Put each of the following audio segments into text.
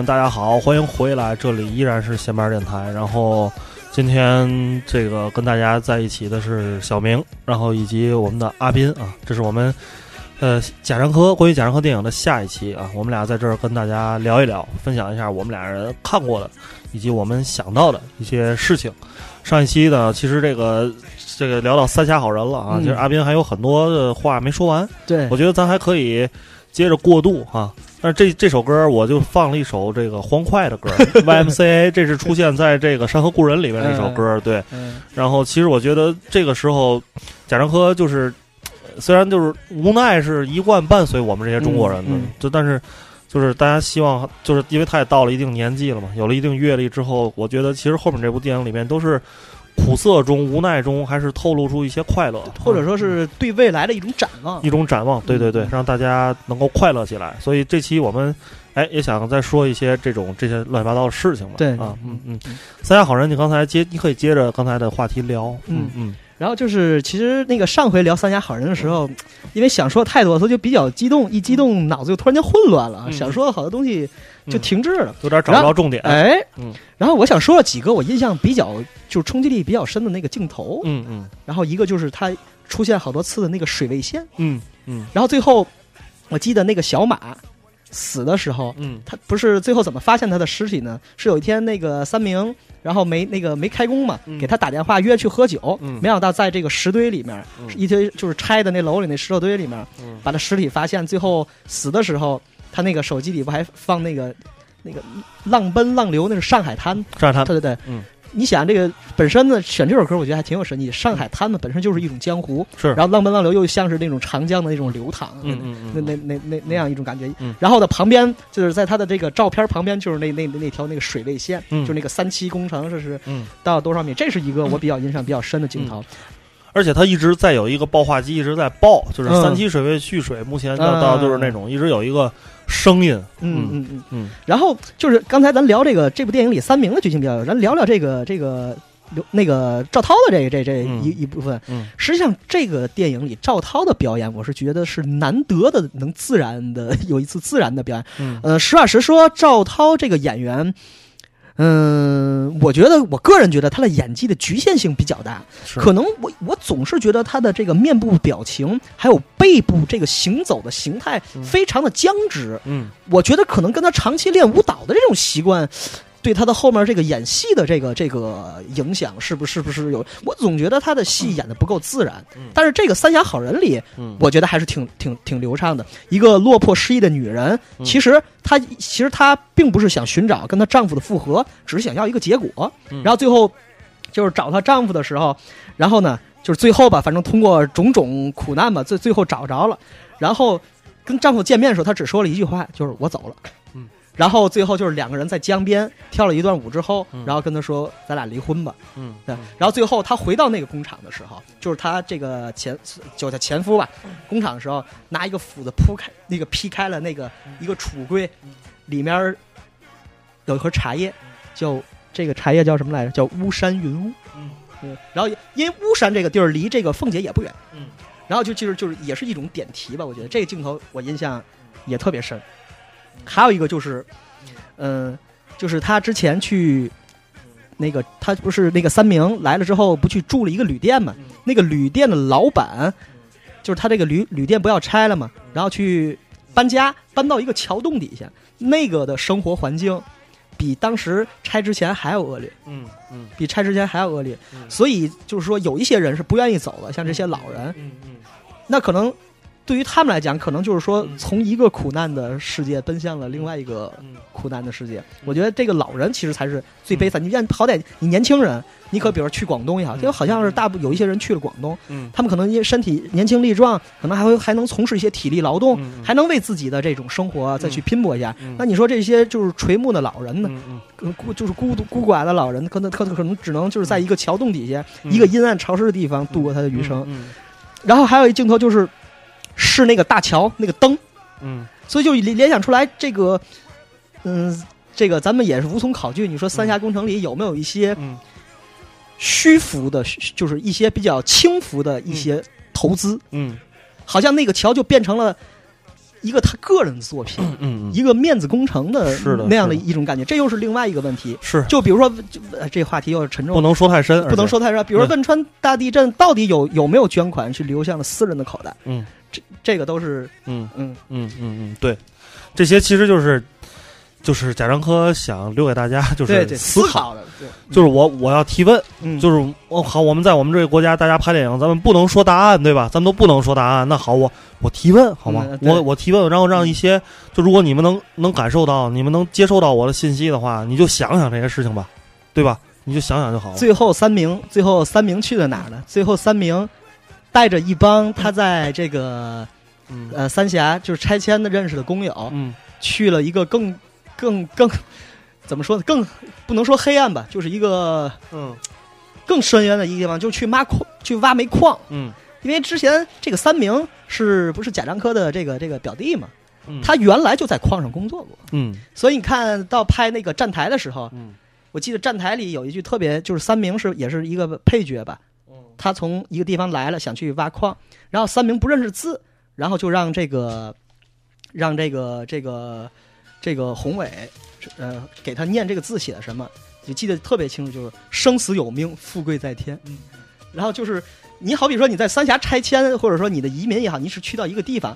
们，大家好，欢迎回来，这里依然是闲班电台。然后今天这个跟大家在一起的是小明，然后以及我们的阿斌啊，这是我们呃贾樟柯关于贾樟柯电影的下一期啊，我们俩在这儿跟大家聊一聊，分享一下我们俩人看过的以及我们想到的一些事情。上一期呢，其实这个这个聊到三峡好人了啊，嗯其实阿斌还有很多的话没说完，对我觉得咱还可以接着过渡哈。但是这这首歌我就放了一首这个欢快的歌，YMCA，这是出现在这个《山河故人》里面的一首歌，对。嗯然后其实我觉得这个时候，贾樟柯就是呃虽然就是无奈是一贯伴随我们这些中国人的，就但是就是大家希望，就是因为他也到了一定年纪了嘛，有了一定阅历之后，我觉得其实后面这部电影里面都是苦涩中、无奈中，还是透露出一些快乐，或者说是对未来的一种展望。一种展望，对对对嗯，让大家能够快乐起来。所以这期我们哎也想再说一些这种这些乱七八糟的事情吧。对啊，嗯嗯嗯，三峡好人，你刚才接，你可以接着刚才的话题聊。嗯嗯嗯然后就是，其实那个上回聊《三峡好人》的时候，因为想说太多，所以就比较激动，一激动脑子就突然间混乱了，嗯想说的好多东西就停滞了。有点找不着重点。哎，嗯。然后我想说了几个我印象比较就是冲击力比较深的那个镜头，嗯嗯。然后一个就是它出现好多次的那个水位线，嗯嗯。然后最后我记得那个小马死的时候，嗯。他不是最后怎么发现他的尸体呢？是有一天那个三明，然后没那个没开工嘛，嗯。给他打电话约去喝酒，嗯。没想到在这个石堆里面，嗯。一堆就是拆的那楼里那石头堆里面，嗯。把他尸体发现，最后死的时候，他那个手机里不还放那个那个浪奔浪流，那是上海滩，上海滩，对对对，嗯。你想这个本身呢，选这首歌我觉得还挺有深意。上海滩呢，本身就是一种江湖，是然后浪奔浪流又像是那种长江的那种流淌，嗯嗯嗯那那那那那样一种感觉。嗯然后呢，旁边就是在他的这个照片旁边就是那那那那条那个水位线，嗯就是那个三期工程，这是嗯，到多少米？这是一个我比较印象比较深的镜头。而且它一直在有一个爆化机一直在爆，就是嗯三期水位蓄水，目前要嗯到就是那种一直有一个声音。嗯嗯嗯。嗯然后就是刚才咱聊这个这部电影里三明的剧情比较有，咱聊聊这个这个刘那个赵涛的这个这这嗯一、一部分。嗯实际上，这个电影里赵涛的表演，我是觉得是难得的，能自然的有一次自然的表演。嗯呃，实话实说，赵涛这个演员，嗯、我觉得我个人觉得他的演技的局限性比较大，可能我我总是觉得他的这个面部表情还有背部这个行走的形态嗯非常的僵直，嗯我觉得可能跟他长期练舞蹈的这种习惯。对他的后面这个演戏的这个这个影响是不是不是有？我总觉得他的戏演的不够自然。嗯但是这个《三峡好人》里，嗯，我觉得还是挺挺挺流畅的。一个落魄失意的女人，嗯其实她其实她并不是想寻找跟她丈夫的复合，只是想要一个结果。嗯然后最后就是找她丈夫的时候，然后呢，就是最后吧，反正通过种种苦难吧，最最后找着了。然后跟丈夫见面的时候，她只说了一句话，就是我走了。嗯。然后最后就是两个人在江边跳了一段舞之后，嗯然后跟他说：“咱俩离婚吧。”嗯对，然后最后他回到那个工厂的时候，就是他这个前就叫前夫吧，工厂的时候拿一个斧子铺开那个劈开了那个一个橱柜，里面有一盒茶叶，叫这个茶叶叫什么来着？叫巫山云雾。嗯嗯，然后因为巫山这个地儿离这个凤姐也不远，嗯，然后就其实就是也是一种点题吧，我觉得这个镜头我印象也特别深。还有一个就是，嗯、就是他之前去那个他不是那个三明来了之后，不去住了一个旅店嘛？那个旅店的老板，就是他这个旅旅店不要拆了嘛，然后去搬家，搬到一个桥洞底下，那个的生活环境比当时拆之前还要恶劣，嗯嗯比拆之前还要恶劣。嗯所以就是说，有一些人是不愿意走的，像这些老人，嗯嗯那可能对于他们来讲，可能就是说嗯从一个苦难的世界奔向了另外一个嗯苦难的世界。我觉得这个老人其实才是最悲惨。你像，好歹你年轻人，你可比如去广东也好，嗯就好像是大部有一些人去了广东，嗯他们可能因为身体年轻力壮，可能还会还能从事一些体力劳动，还能为自己的这种生活啊再去拼搏一下。嗯那你说这些就是垂暮的老人呢？孤就是孤独孤寡的老人，可能可能可能只能就是在一个桥洞底下，嗯一个阴暗潮湿的地方度过他的余生。嗯然后还有一镜头就是是那个大桥那个灯，嗯所以就联联想出来这个，嗯，这个咱们也是无从考据。你说三峡工程里有没有一些嗯虚浮的，就是一些比较轻浮的一些投资？嗯好像那个桥就变成了一个他个人的作品，嗯一个面子工程的是的那样的一种感觉。这又是另外一个问题。是就比如说，这话题又是沉重不能说太深，不能说太深。比如说汶川大地震到底有有没有捐款去流向了私人的口袋？嗯这这个都是嗯嗯嗯嗯嗯对，这些其实就是就是贾樟柯想留给大家就对对是思考的对，就是我我要提问，嗯就是哦好，我们在我们这个国家，大家拍电影，咱们不能说答案，对吧？咱们都不能说答案。那好，我我提问好吗？嗯对我我提问，然后让一些，就如果你们能能感受到，你们能接受到我的信息的话，你就想想这些事情吧，对吧？你就想想就好了。最后三名，最后三名去了哪儿呢？最后三名带着一帮他在这个嗯呃三峡就是拆迁的认识的工友，嗯去了一个更更更怎么说呢？更不能说黑暗吧，就是一个嗯更深渊的一个地方，就去挖矿，去挖煤矿。嗯因为之前这个三明是不是贾樟柯的这个这个表弟嘛？嗯，他原来就在矿上工作过，嗯所以你看到拍那个站台的时候，嗯我记得站台里有一句特别，就是三明是也是一个配角吧，他从一个地方来了，想去挖矿，然后三明不认识字，然后就让这个让这个这个这个宏伟呃给他念这个字写的什么，就记得特别清楚，就是生死有命，富贵在天。嗯然后就是你好比说你在三峡拆迁，或者说你的移民也好，你是去到一个地方，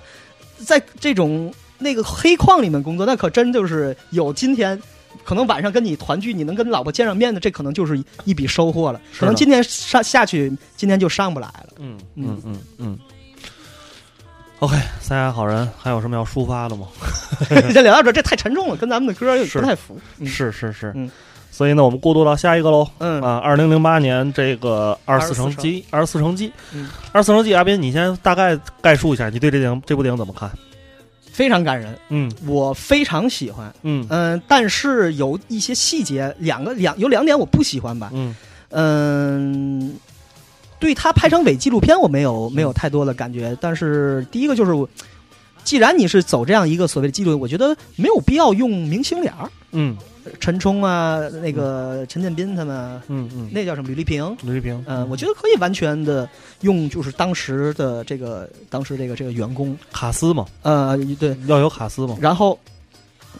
在这种那个黑矿里面工作，那可真就是有今天。可能晚上跟你团聚，你能跟老婆见上面的，这可能就是一笔收获了。可能今天上下去，今天就上不来了。嗯嗯嗯嗯。OK，三峡好人还有什么要抒发的吗？先聊到这，这太沉重了，跟咱们的歌又是不太符。嗯是是是，嗯所以呢，我们过渡到下一个喽。嗯啊，二零零八年这个二十四城机，二十四城记，嗯二十四城机，阿斌，你先大概概述一下，你对这电影这部电影怎么看？非常感人，嗯我非常喜欢。嗯嗯，但是有一些细节，两个两有两点我不喜欢吧。嗯嗯，对他拍成伪纪录片，我没有没有太多的感觉。但是第一个就是我，既然你是走这样一个所谓的记录，我觉得没有必要用明星脸儿，嗯陈冲啊，那个陈建斌他们啊，嗯嗯，那叫什么？吕丽萍。吕丽萍，嗯，我觉得可以完全的用，就是当时的这个当时这个这个员工，卡斯嘛，呃，对，要有卡斯嘛。然后，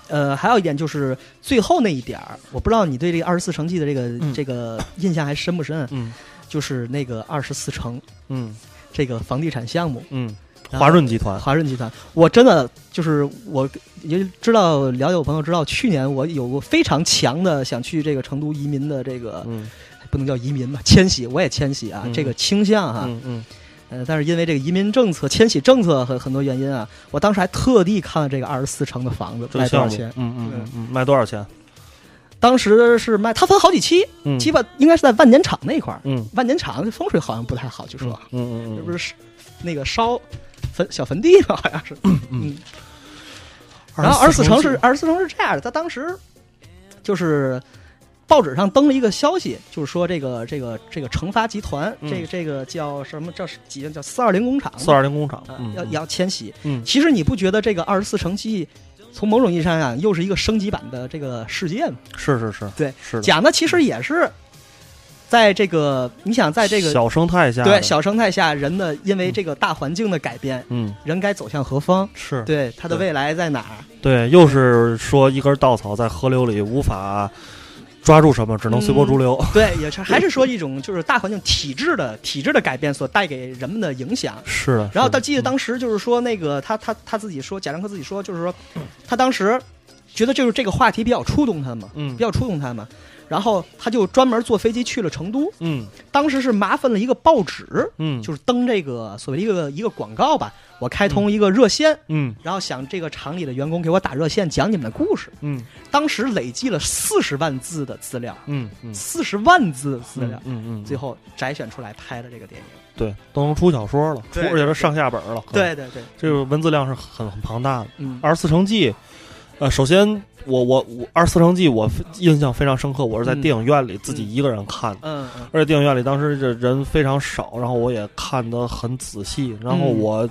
呃，还有一点就是最后那一点儿，我不知道你对这个二十四城记的这个、嗯。这个印象还深不深？嗯。就是那个二十四城嗯。这个房地产项目，嗯，华润集团，华润集团，我真的就是我也知道了解我朋友知道，去年我有过非常强的想去这个成都移民的这个、嗯。不能叫移民吧，迁徙，我也迁徙啊，嗯。这个倾向哈、嗯嗯。呃，但是因为这个移民政策、迁徙政策很很多原因啊，我当时还特地看了这个二十四城的房子卖多少钱。嗯嗯嗯嗯，卖多少钱？当时是卖，它分好几期，嗯，基本应该是在万年场那块儿。嗯。万年场风水好像不太好，据说。嗯嗯嗯，这不是那个烧坟小坟地吧？好像是。嗯。然后二十四城是二十四城是这样的，他当时就是报纸上登了一个消息，就是说这个这个这个成发集团，嗯这个这个叫什么叫几叫四二零工厂，四二零工厂要要迁徙。嗯其实你不觉得这个二十四城记从某种意义上讲又是一个升级版的这个世界吗？是是是，对，是的，讲的其实也是在这个你想在这个小生态下，对小生态下，人的因为这个大环境的改变，嗯人该走向何方？是对他的未来在哪儿？对，又是说一根稻草在河流里无法抓住什么，只能随波逐流。对，也是 还是说一种就是大环境体制的体制的改变所带给人们的影响。是的，是的然后他记得当时就是说那个他他他自己说贾樟柯自己说就是说他当时觉得就是这个话题比较触动他嘛，嗯比较触动他嘛。然后他就专门坐飞机去了成都，嗯。当时是麻烦了一个报纸，嗯，就是登这个所谓一个一个广告吧，我开通一个热线，嗯。然后想这个厂里的员工给我打热线讲你们的故事。嗯。当时累计了四十万字的资料，嗯嗯。四十万字的资料，嗯嗯，最后摘选出来拍的这个电影。对都能出小说了，出而且是上下本了。对对对，这个文字量是很很庞大的。嗯。二十四城记，呃，首先我我我二十四城记我印象非常深刻，我是在嗯电影院里自己一个人看的。嗯嗯而且电影院里当时这人非常少，然后我也看得很仔细，然后嗯我、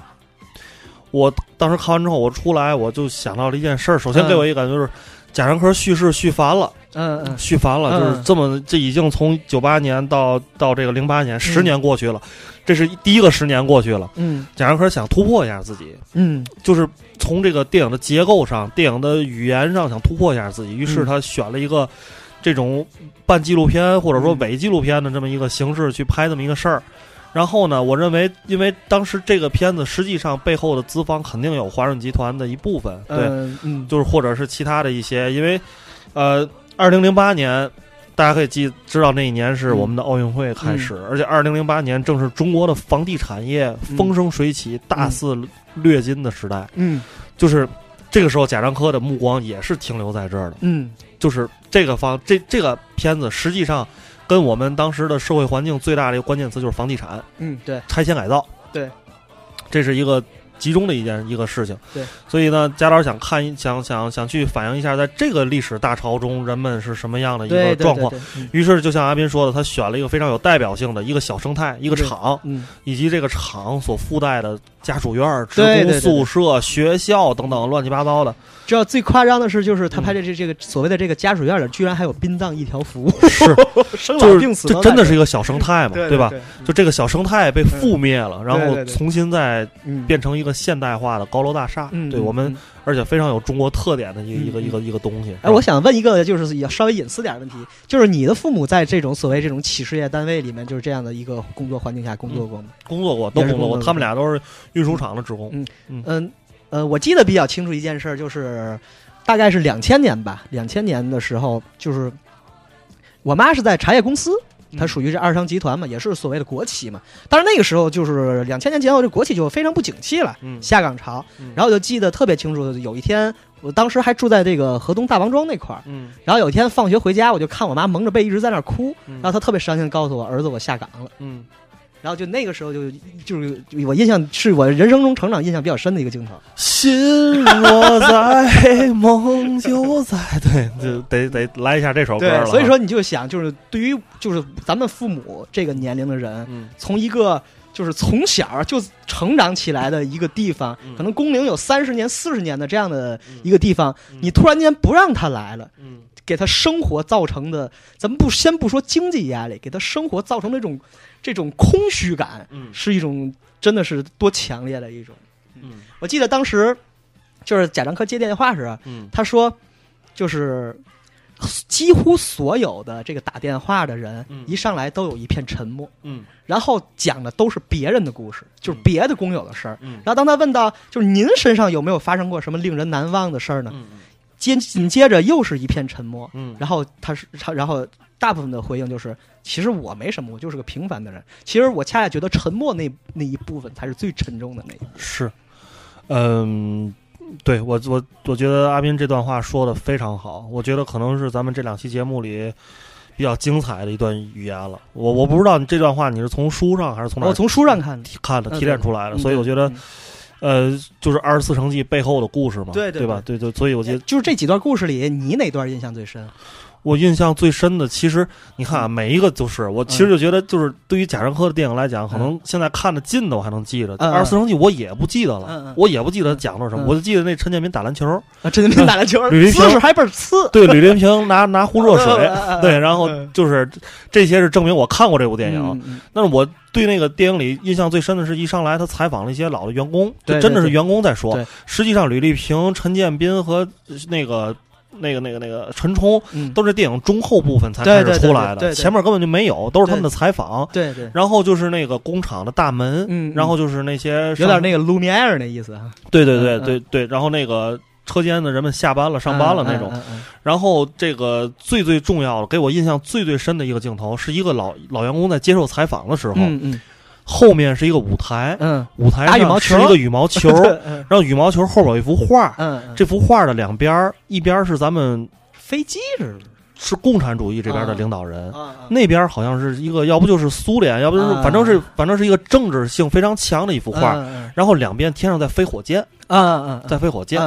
我当时看完之后，我出来我就想到了一件事儿。首先嗯给我一个感觉就是，贾樟柯叙事叙烦了，嗯嗯。续烦了，嗯就是这么这已经从九八年到到这个零八年，十年过去了，这是第一个十年过去了。嗯。贾樟柯想突破一下自己，嗯。就是从这个电影的结构上、电影的语言上想突破一下自己，于是嗯。他选了一个这种半纪录片或者说嗯。伪纪录片的这么一个形式去拍这么一个事儿。然后呢，我认为，因为当时这个片子实际上背后的资方肯定有华润集团的一部分，对，嗯嗯。就是或者是其他的一些，因为，呃，二零零八年。大家可以记知道那一年是我们的奥运会开始，而且二零零八年正是中国的房地产业风生水起、大肆掠金的时代。嗯就是这个时候，贾樟柯的目光也是停留在这儿的。嗯就是这个方这这个片子，实际上跟我们当时的社会环境最大的一个关键词就是房地产嗯，对拆迁改造。对，这是一个集中的一件一个事情。对，所以呢，贾老师想看想想想去反映一下，在这个历史大潮中，人们是什么样的一个状况。于是，就像阿斌说的，他选了一个非常有代表性的一个小生态，一个厂，嗯以及这个厂所附带的家属院、职工对对对宿舍、学校等等乱七八糟的。知道最夸张的是，就是他嗯拍的这这个所谓的这个家属院里，居然还有殡葬一条服务，是，生老就是病死这真的是一个小生态嘛，吧？对吧，就这个小生态被覆灭了，然后重新再嗯变成一个现代化的高楼大厦。嗯，对我们嗯，而且非常有中国特点的一个嗯一个一个一个东西。哎，我想问一个，就是也稍微隐私点的问题，就是你的父母在这种所谓这种企事业单位里面，就是这样的一个工作环境下工作过吗？工作过，都工作过，他们俩都是运输厂的职工。嗯嗯呃，我记得比较清楚一件事儿，就是大概是两千年吧，两千年的时候，就是我妈是在茶叶公司。它属于这二商集团嘛，也是所谓的国企嘛。但是那个时候就是两千年前后，这国企就非常不景气了，嗯。下岗潮。嗯。然后我就记得特别清楚，有一天我当时还住在这个河东大王庄那块儿，嗯。然后有一天放学回家，我就看我妈蒙着被一直在那儿哭，嗯。然后她特别伤心的告诉我儿子我下岗了。嗯，然后就那个时候就就是我印象是我人生中成长印象比较深的一个镜头。心若在，梦就在。对，就得得来一下这首歌了。所以说，你就想，就是对于就是咱们父母这个年龄的人，嗯从一个就是从小就成长起来的一个地方，嗯可能工龄有三十年、四十年的这样的嗯一个地方，嗯你突然间不让他来了，嗯给他生活造成的，咱们不先不说经济压力，给他生活造成的这种这种空虚感，嗯。是一种真的是多强烈的一种。嗯。我记得当时就是贾樟柯接电话时，嗯。他说，就是几乎所有的这个打电话的人，嗯。一上来都有一片沉默，嗯。然后讲的都是别人的故事，就是别的工友的事儿。嗯。然后当他问到，就是您身上有没有发生过什么令人难忘的事儿呢？嗯。接紧接着又是一片沉默，嗯。然后他是他，然后大部分的回应就是，其实我没什么，我就是个平凡的人。其实我恰恰觉得沉默那那一部分才是最沉重的那一部分。是，嗯，对我我我觉得阿斌这段话说的非常好，我觉得可能是咱们这两期节目里比较精彩的一段语言了。我我不知道你这段话你是从书上还是从哪儿我从书上看的，看的嗯提炼出来的，嗯所以我觉得嗯呃，就是二十四城记背后的故事嘛，对对对吧？对对，所以我觉得就是这几段故事里，你哪段印象最深？我印象最深的，其实你看啊，每一个就是我其实就觉得，就是对于贾樟柯的电影来讲，可能现在看的近的我还能记得，嗯二十四城记我也不记得了，我也不记得讲了什么，嗯。我就记得那陈建斌打篮球，啊，陈建斌打篮球，吕林平。姿势还倍儿呲。对，吕林平拿拿壶热水，对，然后嗯。就是这些是证明我看过这部电影。但是我对那个电影里印象最深的是一上来他采访了一些老的员工，对就真的是员工在说对。实际上，吕丽萍、陈建斌和那个。那个、那个、那个陈冲嗯，都是电影中后部分才开始出来的，前面根本就没有，都是他们的采访。对对，然后就是那个工厂的大门，然后就是那些有点那个卢米埃尔那意思啊。对对对对对，然后那个车间的人们下班了、上班了那种。嗯嗯。然后这个最最重要的，给我印象最最深的一个镜头，是一个老老员工在接受采访的时候，后面是一个舞台，嗯。舞台打羽毛球。上是一个羽毛球，嗯。然后羽毛球后边有一幅画，这幅画的两边，一边是咱们飞机似的是共产主义这边的领导人。啊那边好像是一个，要不就是苏联，要不就是啊反正是反正是一个政治性非常强的一幅画。嗯然后两边天上在飞火箭，啊啊在飞火箭，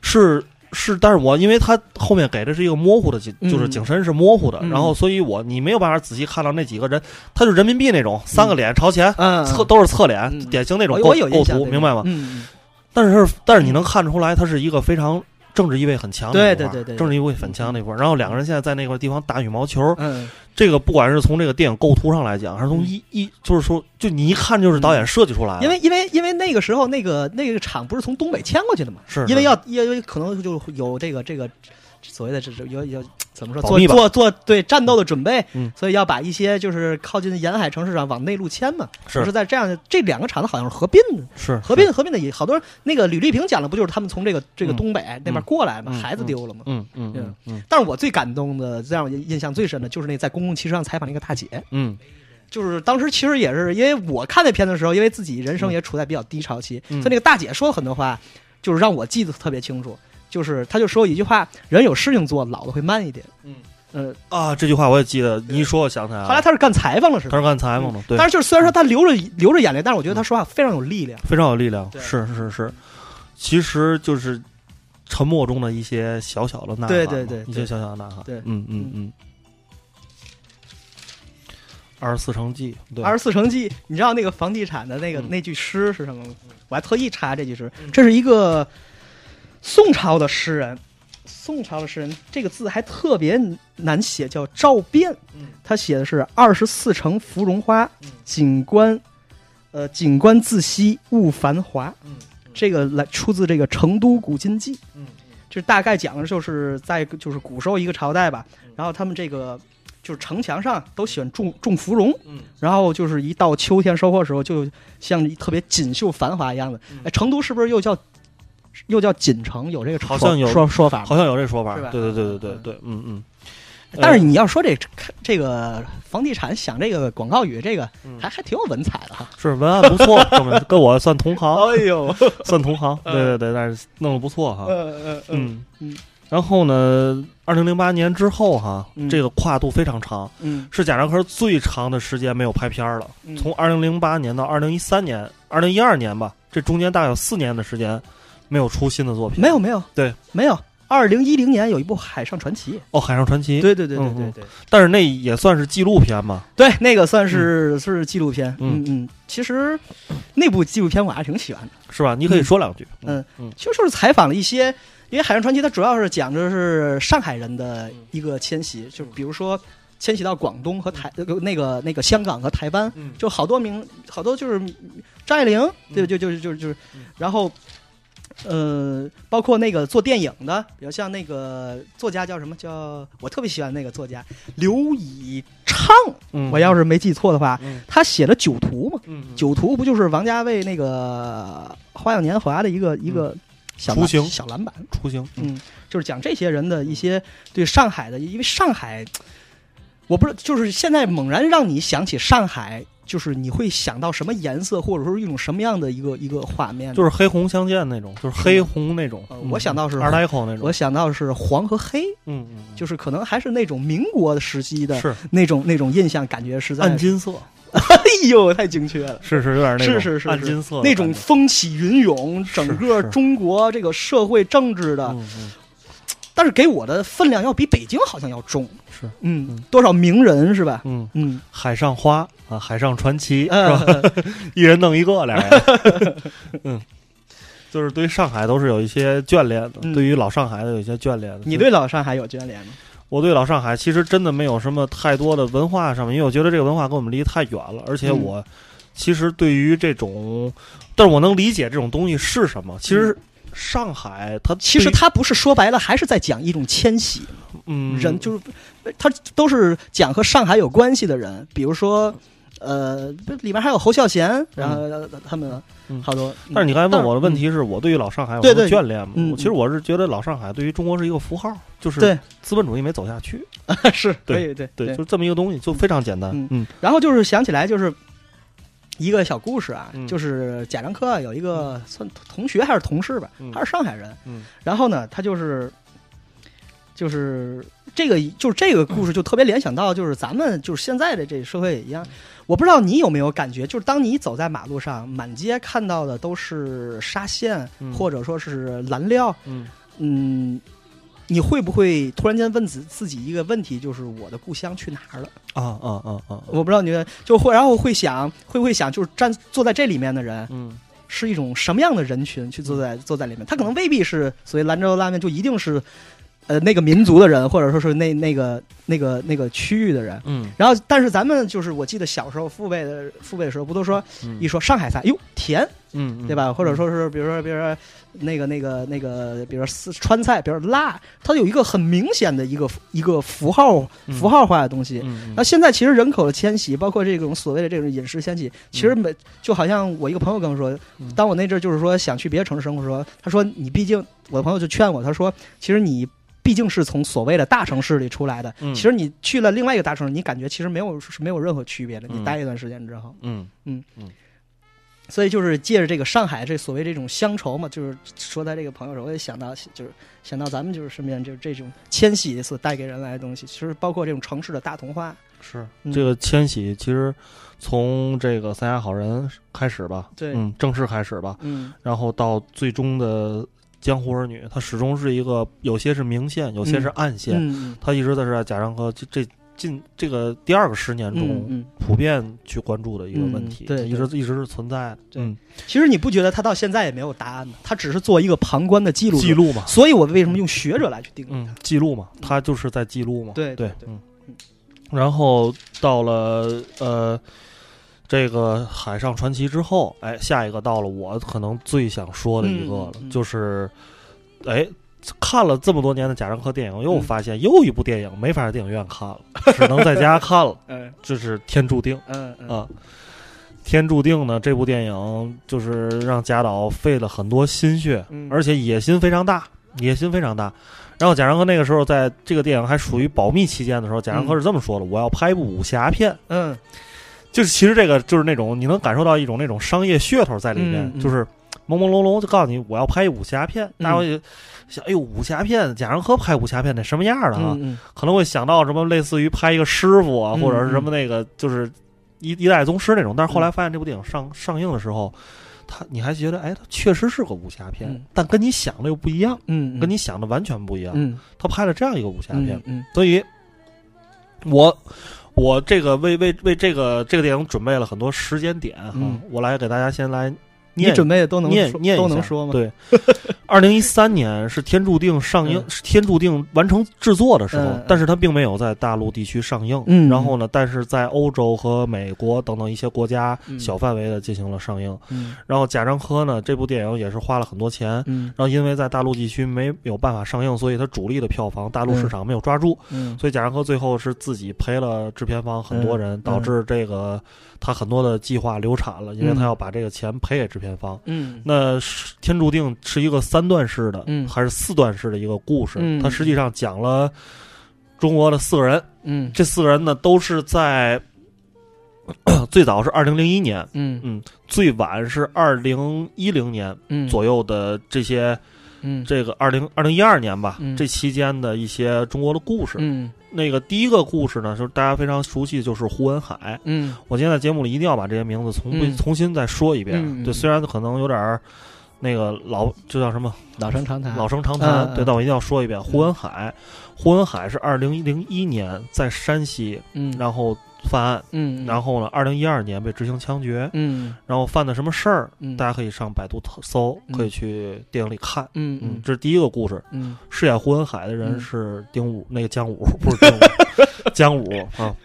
是是，但是我因为他后面给的是一个模糊的景，嗯就是景深是模糊的，嗯然后所以我你没有办法仔细看到那几个人，他就人民币那种三个脸朝前，嗯，侧都是侧脸，嗯。典型那种构构图，明白吗？嗯，但是但是你能看出来，它是一个非常政治意味很强的一幅画对对对对。政治意味很强的一块。然后两个人现在在那块地方打羽毛球，嗯。这个不管是从这个电影构图上来讲，还是从一一就是说，就你一看就是导演设计出来的，嗯因为因为因为那个时候那个那个厂不是从东北迁过去的嘛，是因为要因为可能就有这个这个所谓的这这有有 怎么说做做做对战斗的准备，嗯。所以要把一些就是靠近沿海城市上往内陆迁嘛，是。是在这样的这两个厂子好像是合并的。是合并合并的也好多，那个吕丽萍讲的不就是他们从这个这个嗯东北那边过来嘛，嗯孩子丢了嘛。嗯嗯嗯嗯。但是我最感动的，最让我印象最深的就是那在公共汽车上采访那个大姐，嗯。就是当时其实也是因为我看那片子的时候，因为自己人生也处在比较低潮期，嗯。所以那个大姐说了很多话，就是让我记得特别清楚。就是他就说一句话：“人有事情做，老的会慢一点。”嗯。呃，啊，这句话我也记得，你一说我想起来了。后来他是干裁缝了，是吧？他是干裁缝的，对，但是就是虽然说他流着流着眼泪，但是我觉得他说话非常有力量。非常有力量，是是是，其实就是沉默中的一些小小的呐喊，对对对对。一些小小的呐喊，对。嗯嗯嗯。二十四城记，对，二十四城记，你知道那个房地产的那个、嗯。那句诗是什么吗？我还特意查这句诗，这是一个宋朝的诗人，宋朝的诗人，这个字还特别难写，叫赵辩。嗯他写的是“二十四城芙蓉花嗯，景观，呃，景观自惜物繁华。嗯”这个来出自这个《成都古今记》。嗯这大概讲的就是在就是古时候一个朝代吧嗯，然后他们这个就是城墙上都喜欢种种芙蓉，嗯然后就是一到秋天收获的时候，就像特别锦绣繁华一样的嗯。哎，成都是不是又叫又叫锦城？有这个说好像有说说法？好像有这说法，对对对对对对，嗯嗯，但是你要说这这个房地产想这个广告语，这个嗯。还还挺有文采的哈。是文案不错，哥们跟我算同行，哎呦，算同行，嗯。对对对，但是弄得不错哈，嗯嗯嗯。嗯。然后呢，二零零八年之后哈，嗯。这个跨度非常长，嗯。是贾樟柯最长的时间没有拍片了。嗯，从二零零八年到二零一三年、二零一二年吧，这中间大概有四年的时间没有出新的作品。没有没有对没有。二零一零年有一部《海上传奇哦，《海上传奇》，对对对对对对但是那也算是纪录片嘛。对，那个算是是纪录片。嗯嗯嗯，其实那部纪录片我还挺喜欢的。是吧？你可以说两句。嗯嗯其实就是采访了一些，因为《海上传奇》它主要是讲的是上海人的一个迁徙，就比如说迁徙到广东和台、呃那个那个香港和台湾，嗯就好多名好多就是张爱玲，对，就就是就是就是嗯，然后。呃，包括那个做电影的，比如像那个作家叫什么叫，我特别喜欢那个作家刘以畅，嗯，我要是没记错的话，嗯。他写了《酒徒》嘛，嗯《酒徒》不就是王家卫那个《花样年华》的一个一个小雏形。小篮板？雏形，嗯。嗯，就是讲这些人的一些对上海的，因为上海，我不知道，就是现在猛然让你想起上海，就是你会想到什么颜色，或者说一种什么样的一个一个画面？就是黑红相间那种，就是黑红那种我想到是二代口那种。我。想到是黄和黑，嗯嗯，嗯。就是可能还是那种民国的时期的是。那种那种印象，感觉是在暗金色，哎呦，太精确了。是是有点那种是是是暗金色那种风起云涌，整个中国这个社会政治的，嗯嗯但是给我的分量要比北京好像要重。是嗯嗯，多少名人是吧？嗯，嗯，海上花啊，海上传奇是呃吧？一人弄一个，俩人。嗯，就是对上海都是有一些眷恋的，嗯对于老上海的有一些眷恋的。你对老上海有眷恋吗？我对老上海其实真的没有什么太多的文化上面，因为我觉得这个文化跟我们离太远了，而且嗯我其实对于这种，但是我能理解这种东西是什么。其实上海它其实他不是说白了，还是在讲一种迁徙。嗯人就是他都是讲和上海有关系的人，比如说。呃，不里面还有侯孝贤，然后呃他们嗯好多。但是你刚才问我的问题，是我对于老上海有对什么眷恋吗？嗯其实我是觉得老上海对于中国是一个符号，就是资本主义没走下去，是可对以对对，就这么一个东西，就非常简单。嗯嗯然后就是想起来就是一个小故事啊，嗯。就是贾樟柯啊有一个算同学还是同事吧，嗯。他是上海人，嗯。然后呢，他就是就是这个就是这个故事就特别联想到就是咱们就是现在的这社会也一样。我不知道你有没有感觉，就是当你走在马路上，满街看到的都是纱线，嗯。或者说是蓝料，嗯。嗯，你会不会突然间问自自己一个问题，就是我的故乡去哪儿了？啊啊啊啊，我不知道你就会，然后会想，会不会想，就是站坐在这里面的人嗯是一种什么样的人群去坐在坐在里面？他可能未必是所谓兰州拉面就一定是呃那个民族的人，或者说是那那个那个那个区域的人。嗯。然后，但是咱们就是我记得小时候父辈的父辈的时候，不都说嗯。一说上海菜，哟甜，嗯，对吧？或者说是比如说比如说那个那个那个，比如说四川菜，比如说辣，它有一个很明显的一个一个符号嗯。符号化的东西。嗯那现在其实人口的迁徙，包括这种所谓的这种饮食迁徙，其实每就好像我一个朋友跟我说嗯，当我那阵儿就是说想去别的城市生活的时候，他说你毕竟，我的朋友就劝我，他说其实你毕竟是从所谓的大城市里出来的，嗯。其实你去了另外一个大城市，你感觉其实没有是没有任何区别的。你嗯。待一段时间之后，嗯。嗯。嗯。所以就是借着这个上海这所谓这种乡愁嘛，就是说他这个朋友时候，我也想到就是想到咱们就是身边就是这种迁徙所带给人来的东西，其实包括这种城市的大同化，是。嗯。这个迁徙，其实从这个三峡好人开始吧，对。嗯，正式开始吧，嗯。然后到最终的江湖儿女，它始终是一个有些是明线，有些是暗线，嗯它一直在是贾樟柯这这近这个第二个十年中、嗯嗯，普遍去关注的一个问题，嗯对一直一直是存在的，对。嗯，其实你不觉得他到现在也没有答案吗？他只是做一个旁观的记录记。录嘛，所以我为什么用学者来去定义记录嘛，他就是在记录嘛，对对对对。嗯。然后到了呃这个海上传奇之后，哎，下一个到了我可能最想说的一个了，就是哎。看了这么多年的贾樟柯电影，又嗯发现又一部电影没法在电影院看了，只能在家看了。嗯 这是《天注定》嗯嗯啊，《天注定》呢，这部电影就是让贾导费了很多心血，嗯而且野心非常大，野心非常大。然后贾樟柯那个时候在这个电影还属于保密期间的时候，贾樟柯是这么说的：“我要拍一部武侠片。嗯就是其实这个就是那种你能感受到一种那种商业噱头在里面，就是朦朦胧胧就告诉你我要拍一武侠片，嗯大家会想，哎呦，武侠片，贾樟柯拍武侠片得什么样的啊？嗯可能会想到什么类似于拍一个师傅啊，嗯或者是什么那个就是一一代宗师那种。但是后来发现这部电影上上映的时候，他你还觉得哎，他确实是个武侠片，嗯但跟你想的又不一样，嗯，跟你想的完全不一样。嗯他拍了这样一个武侠片，嗯所以我。我这个为为为这个这个电影准备了很多时间点哈，嗯。我来给大家先来你准备的都能说念念一下都能说吗？对，二零一三年是《天注定》上映，天注定》完成制作的时候，嗯但是它并没有在大陆地区上映。嗯然后呢，但是在欧洲和美国等等一些国家嗯小范围的进行了上映。嗯然后贾樟柯呢，这部电影也是花了很多钱。嗯然后因为在大陆地区没有办法上映，所以它主力的票房大陆市场没有抓住，嗯所以贾樟柯最后是自己赔了制片方很多人，嗯导致这个他很多的计划流产了，因为他要把这个钱赔给制片方。嗯。那是《天注定》是一个三段式的，嗯。还是四段式的一个故事？嗯。它实际上讲了中国的四个人，嗯。这四个人呢都是在 最早是二零零一年，嗯。嗯，最晚是二零一零年嗯。左右的这些，嗯这个二零二零一二年吧，嗯。这期间的一些中国的故事。嗯。那个第一个故事呢，就是大家非常熟悉，就是胡文海。嗯。我今天在节目里一定要把这些名字重、嗯。重新再说一遍。嗯嗯对，虽然可能有点儿那个老，就叫什么？老生常谈。老生常谈，嗯嗯对，但我一定要说一遍。胡文海，胡文海是二零零一年在山西，嗯。然后犯案，嗯。然后呢，二零一二年被执行枪决，嗯。然后犯的什么事儿，嗯。大家可以上百度搜，嗯。可以去电影里看。嗯嗯，这是第一个故事。嗯。饰演胡文海的人嗯。是丁武，那个姜武 不是丁武，姜武啊。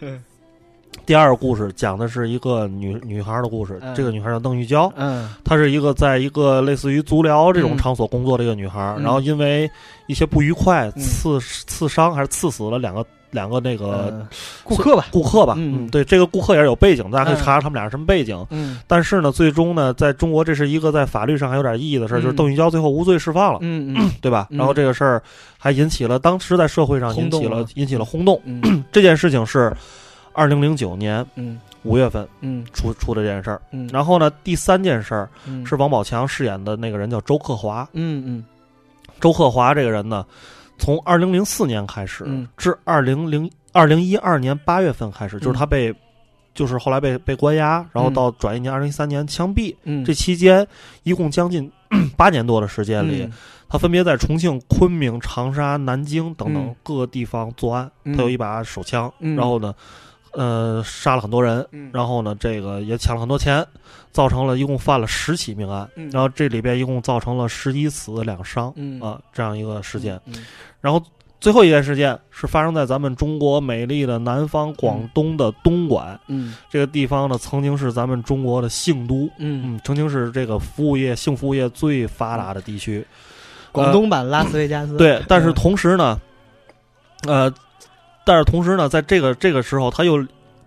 第二个故事讲的是一个女女孩的故事，嗯。这个女孩叫邓玉娇，嗯。她是一个在一个类似于足疗这种嗯。场所工作的一个女孩，嗯。然后因为一些不愉快嗯。刺刺伤还是刺死了两个两个那个呃顾客吧，顾客吧，嗯。对，这个顾客也是有背景，大家可以嗯。查查他们俩是什么背景。嗯。但是呢，最终呢，在中国这是一个在法律上还有点意义的事儿，嗯。就是邓玉娇最后无罪释放了，嗯嗯。对吧？嗯。然后这个事儿还引起了当时在社会上引起了。引起了轰动。嗯。这件事情是二零零九年嗯。五月份嗯。出出的这件事儿。嗯，然后呢，第三件事儿嗯。是王宝强饰演的那个人叫周克华。嗯嗯。周克华这个人呢，从二零零四年开始嗯。至二零零二零一二年八月份开始，就是他被，就是后来被被关押，然后到转一年二零一三年枪毙。嗯，这期间一共将近 八年多的时间里，嗯。他分别在重庆、昆明、长沙、南京等等嗯。各个地方作案。嗯。他有一把手枪，嗯。然后呢，呃，杀了很多人，嗯然后呢，这个也抢了很多钱，造成了一共犯了十起命案，嗯然后这里边一共造成了十一死两伤。嗯啊，这样一个事件。嗯然后最后一件事件是发生在咱们中国美丽的南方广东的东莞、嗯这个地方呢，曾经是咱们中国的性都，嗯，嗯，曾经是这个服务业、性服务业最发达的地区。广东版拉斯维加斯，对，但是嗯同时呢，呃，但是同时呢，在这个这个时候，他又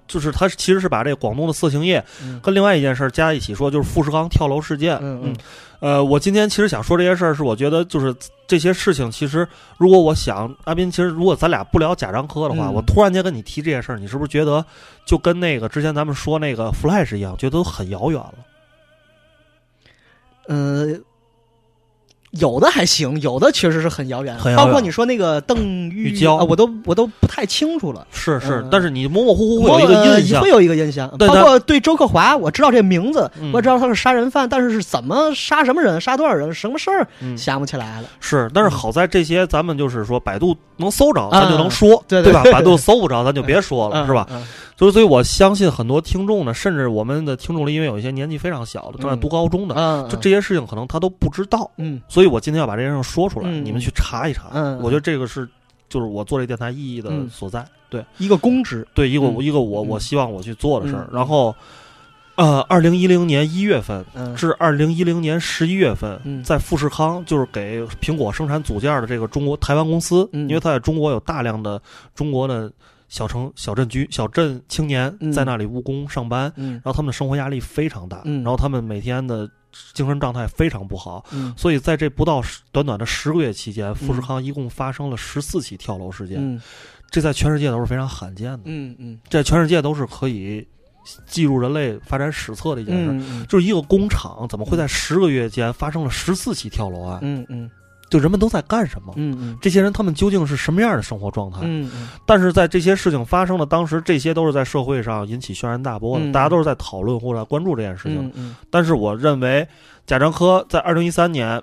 就是他其实是把这个广东的色情业嗯跟另外一件事儿加一起说，就是富士康跳楼事件。嗯嗯呃，我今天其实想说这些事儿，是我觉得就是这些事情，其实如果我想阿斌，其实如果咱俩不聊贾樟柯的话，嗯我突然间跟你提这件事儿，你是不是觉得就跟那个之前咱们说那个 Flash 一样，觉得都很遥远了？呃，有的还行，有的确实是很遥远，很遥远包括你说那个邓玉玉娇啊我都我都不太清楚了。是是，嗯但是你模模糊糊会有一个呃印象会。有一个印象，包括对周克华，我知道这名字，嗯我也知道他是杀人犯，但是是怎么杀什么人，杀多少人，什么事儿，嗯，想不起来了。是，但是好在这些咱们就是说百度能搜着，啊咱就能说，对对吧？对百度搜不着，咱就别说了，嗯是吧？？嗯所以，所以我相信很多听众呢，甚至我们的听众里，因为有一些年纪非常小的，正在读高中的，嗯，就这些事情可能他都不知道。嗯。所以我今天要把这件事说出来，嗯。你们去查一查。嗯我觉得这个是就是我做这电台意义的嗯。所在。对一个公职，对，一个、嗯。一个我嗯。我希望我去做的事儿。嗯。然后，呃，二零一零年一月份嗯。至二零一零年十一月份，嗯。在富士康就是给苹果生产组件的这个中国台湾公司，嗯。因为它在中国有大量的中国的小城、小镇居、小镇青年嗯在那里务工上班，嗯然后他们的生活压力非常大，嗯然后他们每天的精神状态非常不好，嗯所以在这不到短短的十个月期间，富士康一共发生了十四起跳楼事件，嗯这在全世界都是非常罕见的，嗯嗯这在全世界都是可以记录人类发展史册的一件事。嗯就是一个工厂怎么会在十个月间发生了十四起跳楼案？嗯嗯就人们都在干什么？嗯嗯这些人他们究竟是什么样的生活状态？嗯嗯但是在这些事情发生的当时，这些都是在社会上引起轩然大波的，嗯大家都是在讨论或者关注这件事情。嗯嗯但是我认为，贾樟柯在二零一三年，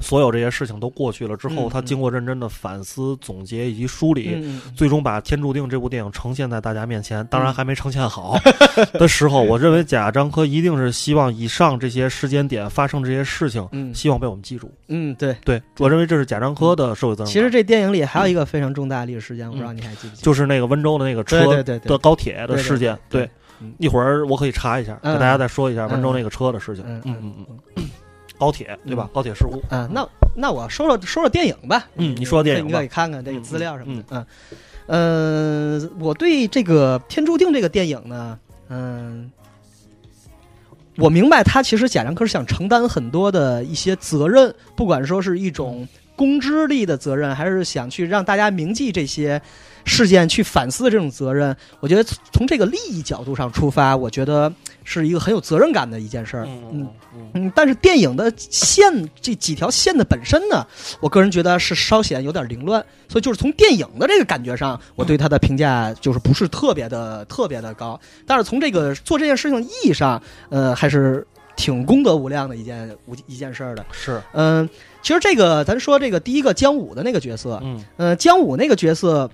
所有这些事情都过去了之后，嗯他经过认真的反思、总结以及梳理，嗯最终把《天注定》这部电影呈现在大家面前。当然嗯还没呈现好 的时候，我认为贾樟柯一定是希望以上这些时间点发生这些事情，嗯希望被我们记住。嗯对。对我认为这是贾樟柯的社会责任。其实这电影里还有一个非常重大的历史事件，我不知道你还记不记得？就是那个温州的那个车的高铁的事件。对一会儿我可以查一下，嗯给大家再说一下嗯温州那个车的事情。嗯嗯嗯嗯，高铁对吧？高铁事故。啊，那那我说说说说电影吧。嗯你说电影你可以看看这个资料什么的。嗯嗯，呃，我对这个《天注定》这个电影呢，嗯，我明白他其实贾樟柯是想承担很多的一些责任，不管说是一种公知力的责任，还是想去让大家铭记这些事件、去反思的这种责任。我觉得从这个利益角度上出发，我觉得是一个很有责任感的一件事儿。嗯嗯嗯，但是电影的线这几条线的本身呢，我个人觉得是稍显有点凌乱，所以就是从电影的这个感觉上，我对它的评价就是不是特别的特别的高。但是从这个做这件事情意义上，呃，还是挺功德无量的一件无一件事儿的。是。嗯、其实这个咱说这个第一个姜武的那个角色，嗯。呃，姜武那个角色，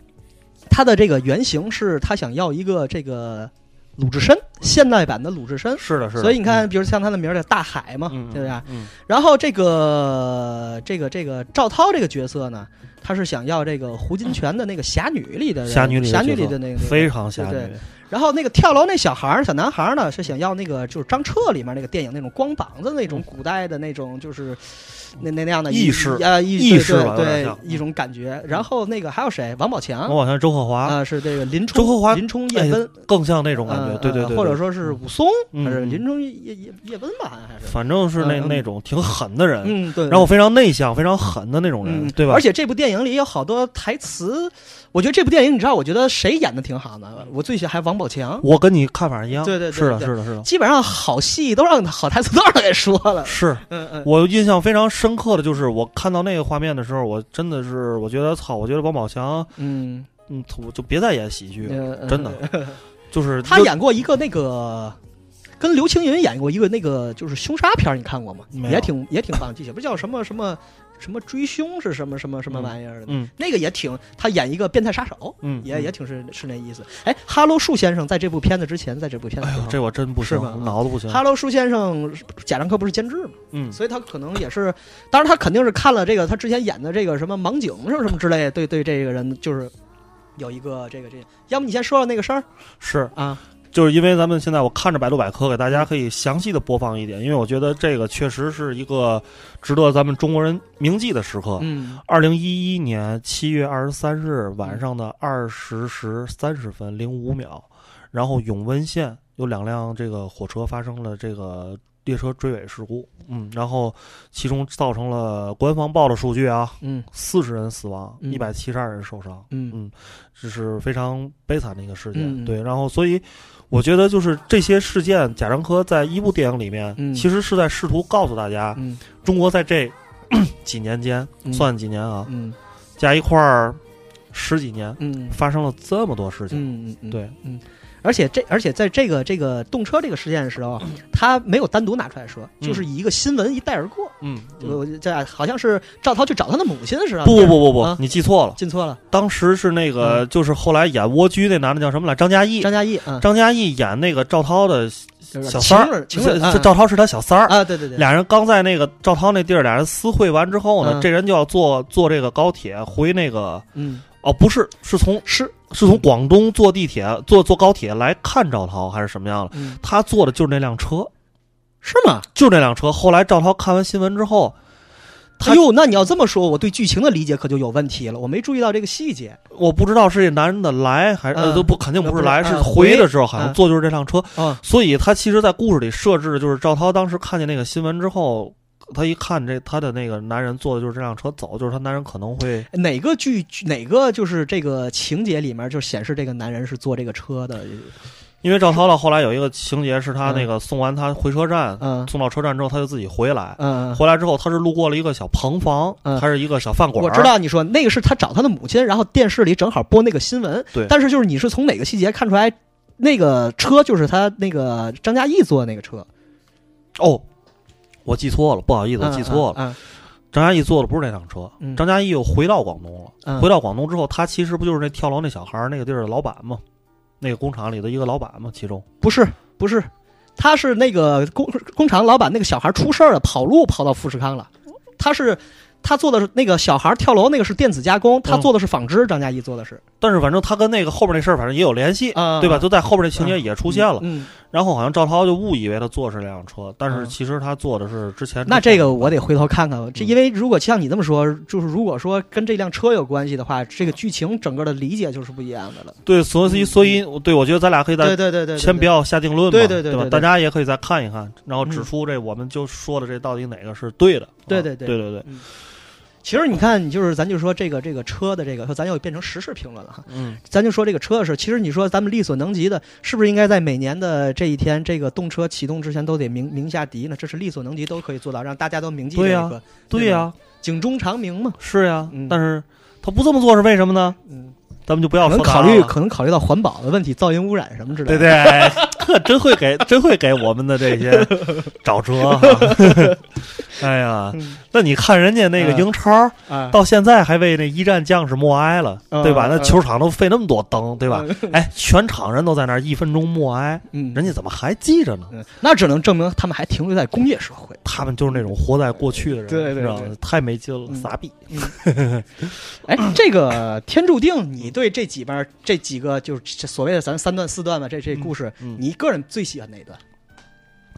他的这个原型是他想要一个这个鲁智深现代版的鲁智深。是的，是的。所以你看，比如像他的名儿叫大海嘛，嗯，对不对？嗯，然后这个这个这个赵涛这个角色呢，他是想要这个胡金铨的那个侠女里的侠女里的侠女里的那个非常侠对女，然后那个跳楼那小孩儿小男孩儿呢，是想要那个就是张彻里面那个电影那种光膀子那种古代的那种就是那那那样的意识啊意意识对对一种感觉。然后那个还有谁？王宝强王宝强周鹤华啊，是这个林冲周鹤华林冲哎叶问，更像那种感觉，呃对对对，对或者说是武松还是林冲叶叶叶叶问吧，好像还是。反正是那那种挺狠的人，嗯，对。然后非常内向、非常狠的那种人嗯，，对吧？而且这部电影里有好多台词，我觉得这部电影你知道，我觉得谁演的挺好的？我最喜欢还王宝强。我跟你看法一样，对对对是的，是的，是的，基本上好戏都让好台词都让他给说了。是嗯嗯，我印象非常深刻的就是我看到那个画面的时候，我真的是我觉得操，我觉得王宝强，嗯，嗯，我就别再演喜剧了，呃真的，就是他演过一个那个。跟刘青云演过一个那个就是凶杀片儿，你看过吗？也挺也挺棒，记起不叫什么什么什么追凶是什么什么什么玩意儿的，嗯。那个也挺他演一个变态杀手，嗯，也也挺是是那意思。哎，哈喽树先生在这部片子之前，在这部片子哎呦这我真不行是吧，脑子不行，哈喽，树先生，贾樟柯不是监制嘛，嗯，所以他可能也是，当然他肯定是看了这个他之前演的这个什么盲井什么什么之类，对对这个人就是有一个这个这个，要不你先说说那个事儿是啊？就是因为咱们现在我看着百度百科，给大家可以详细的播放一点，因为我觉得这个确实是一个值得咱们中国人铭记的时刻。嗯二零一一年七月二十三日晚上的二十时三十分零五秒，然后永温县有两辆这个火车发生了这个列车追尾事故，嗯，然后其中造成了官方报的数据啊，嗯。四十人死亡，嗯。一百七十二人受伤，嗯。嗯，这是非常悲惨的一个事件。嗯对，然后所以我觉得就是这些事件，贾樟柯在一部电影里面，嗯。其实是在试图告诉大家，嗯。中国在这 几年间，嗯。算几年啊，嗯。加一块儿十几年，嗯。发生了这么多事情。嗯嗯嗯，对，而且这而且在这个这个动车这个事件的时候，他没有单独拿出来说，嗯。就是以一个新闻一带而过。嗯，我这好像是赵涛去找他的母亲似的不不不不你记错了，记错了，当时是那个，就是后来演蜗居那男的叫什么来？张嘉译。张嘉译啊，张嘉译演那个赵涛的小三儿，情人，情人这啊赵涛是他小三儿。啊，对对对，俩人刚在那个赵涛那地儿，俩人私会完之后呢，嗯。这人就要坐坐这个高铁回那个嗯，哦，不是，是从是，是从广东坐地铁坐坐高铁来看赵涛还是什么样的？嗯，他坐的就是那辆车，是吗？就那辆车。后来赵涛看完新闻之后，他哎呦，那你要这么说，我对剧情的理解可就有问题了，我没注意到这个细节我不知道是这男人的来还是、呃嗯都不肯定不是来，是回的时候好像嗯坐就是这辆车。啊。所以他其实，在故事里设置的就是赵涛当时看见那个新闻之后，他一看这他的那个男人坐的就是这辆车走，就是他男人可能会哪个剧哪个就是这个情节里面就显示这个男人是坐这个车的？因为赵涛到后来有一个情节是他那个送完他回车站，嗯送到车站之后他就自己回来，嗯，回来之后他是路过了一个小棚房，嗯还是一个小饭馆，我知道你说那个是他找他的母亲，然后电视里正好播那个新闻。对但是就是你是从哪个细节看出来那个车就是他那个张嘉译坐的那个车？哦，我记错了，不好意思，我记错了。嗯张嘉译坐的不是那趟车，嗯张嘉译又回到广东了。嗯回到广东之后，他其实不就是那跳楼那小孩儿那个地儿的老板吗？那个工厂里的一个老板吗？其中不是不是，他是那个工工厂老板那个小孩出事儿了，跑路跑到富士康了。他是他做的是那个小孩跳楼那个是电子加工，他嗯做的是纺织，张嘉译做的是但是反正他跟那个后边那事儿反正也有联系，啊对吧？就在后边那情节也出现了。嗯，然后好像赵涛就误以为他坐的是这辆车，但是嗯其实他坐的是之前。那这个我得回头看看了，这嗯因为如果像你这么说，就是如果说跟这辆车有关系的话，这个剧情整个的理解就是不一样的了。对，所以所以对我觉得咱俩可以再对对对对，先不。要下定论嘛，对对对吧大家也可以再看一看，然后指嗯出这我们就说的这到底哪个是对的。啊对对对对对对，其实你看，你就是咱就说这个这个车的这个，说咱要变成时事评论了哈。嗯，咱就说这个车的事，其实你说咱们力所能及的，是不是应该在每年的这一天，这个动车启动之前都得鸣鸣下笛呢？这是力所能及都可以做到，让大家都铭记这个，对呀，警钟长鸣嘛。是呀嗯，但是他不这么做是为什么呢？嗯，咱们就不要可能说考虑可能考虑到环保的问题，噪音污染什么之类的对的。对，呵，真会给，真会给我们的这些找辙哈。哎呀，那你看人家那个嗯英超，啊，到现在还为那一战将士默哀了，嗯对吧？那嗯球场都费那么多灯，对吧？哎，全场人都在那儿一分钟默哀，嗯，人家怎么还记着呢？嗯那只能证明他们还停留在工业社会。他们就是那种活在过去的人，对对太没劲了，嗯傻逼。哎，这个天注定，你对这几边这几个就是所谓的咱三段四段吧，这这故事，嗯你个人最喜欢哪一段？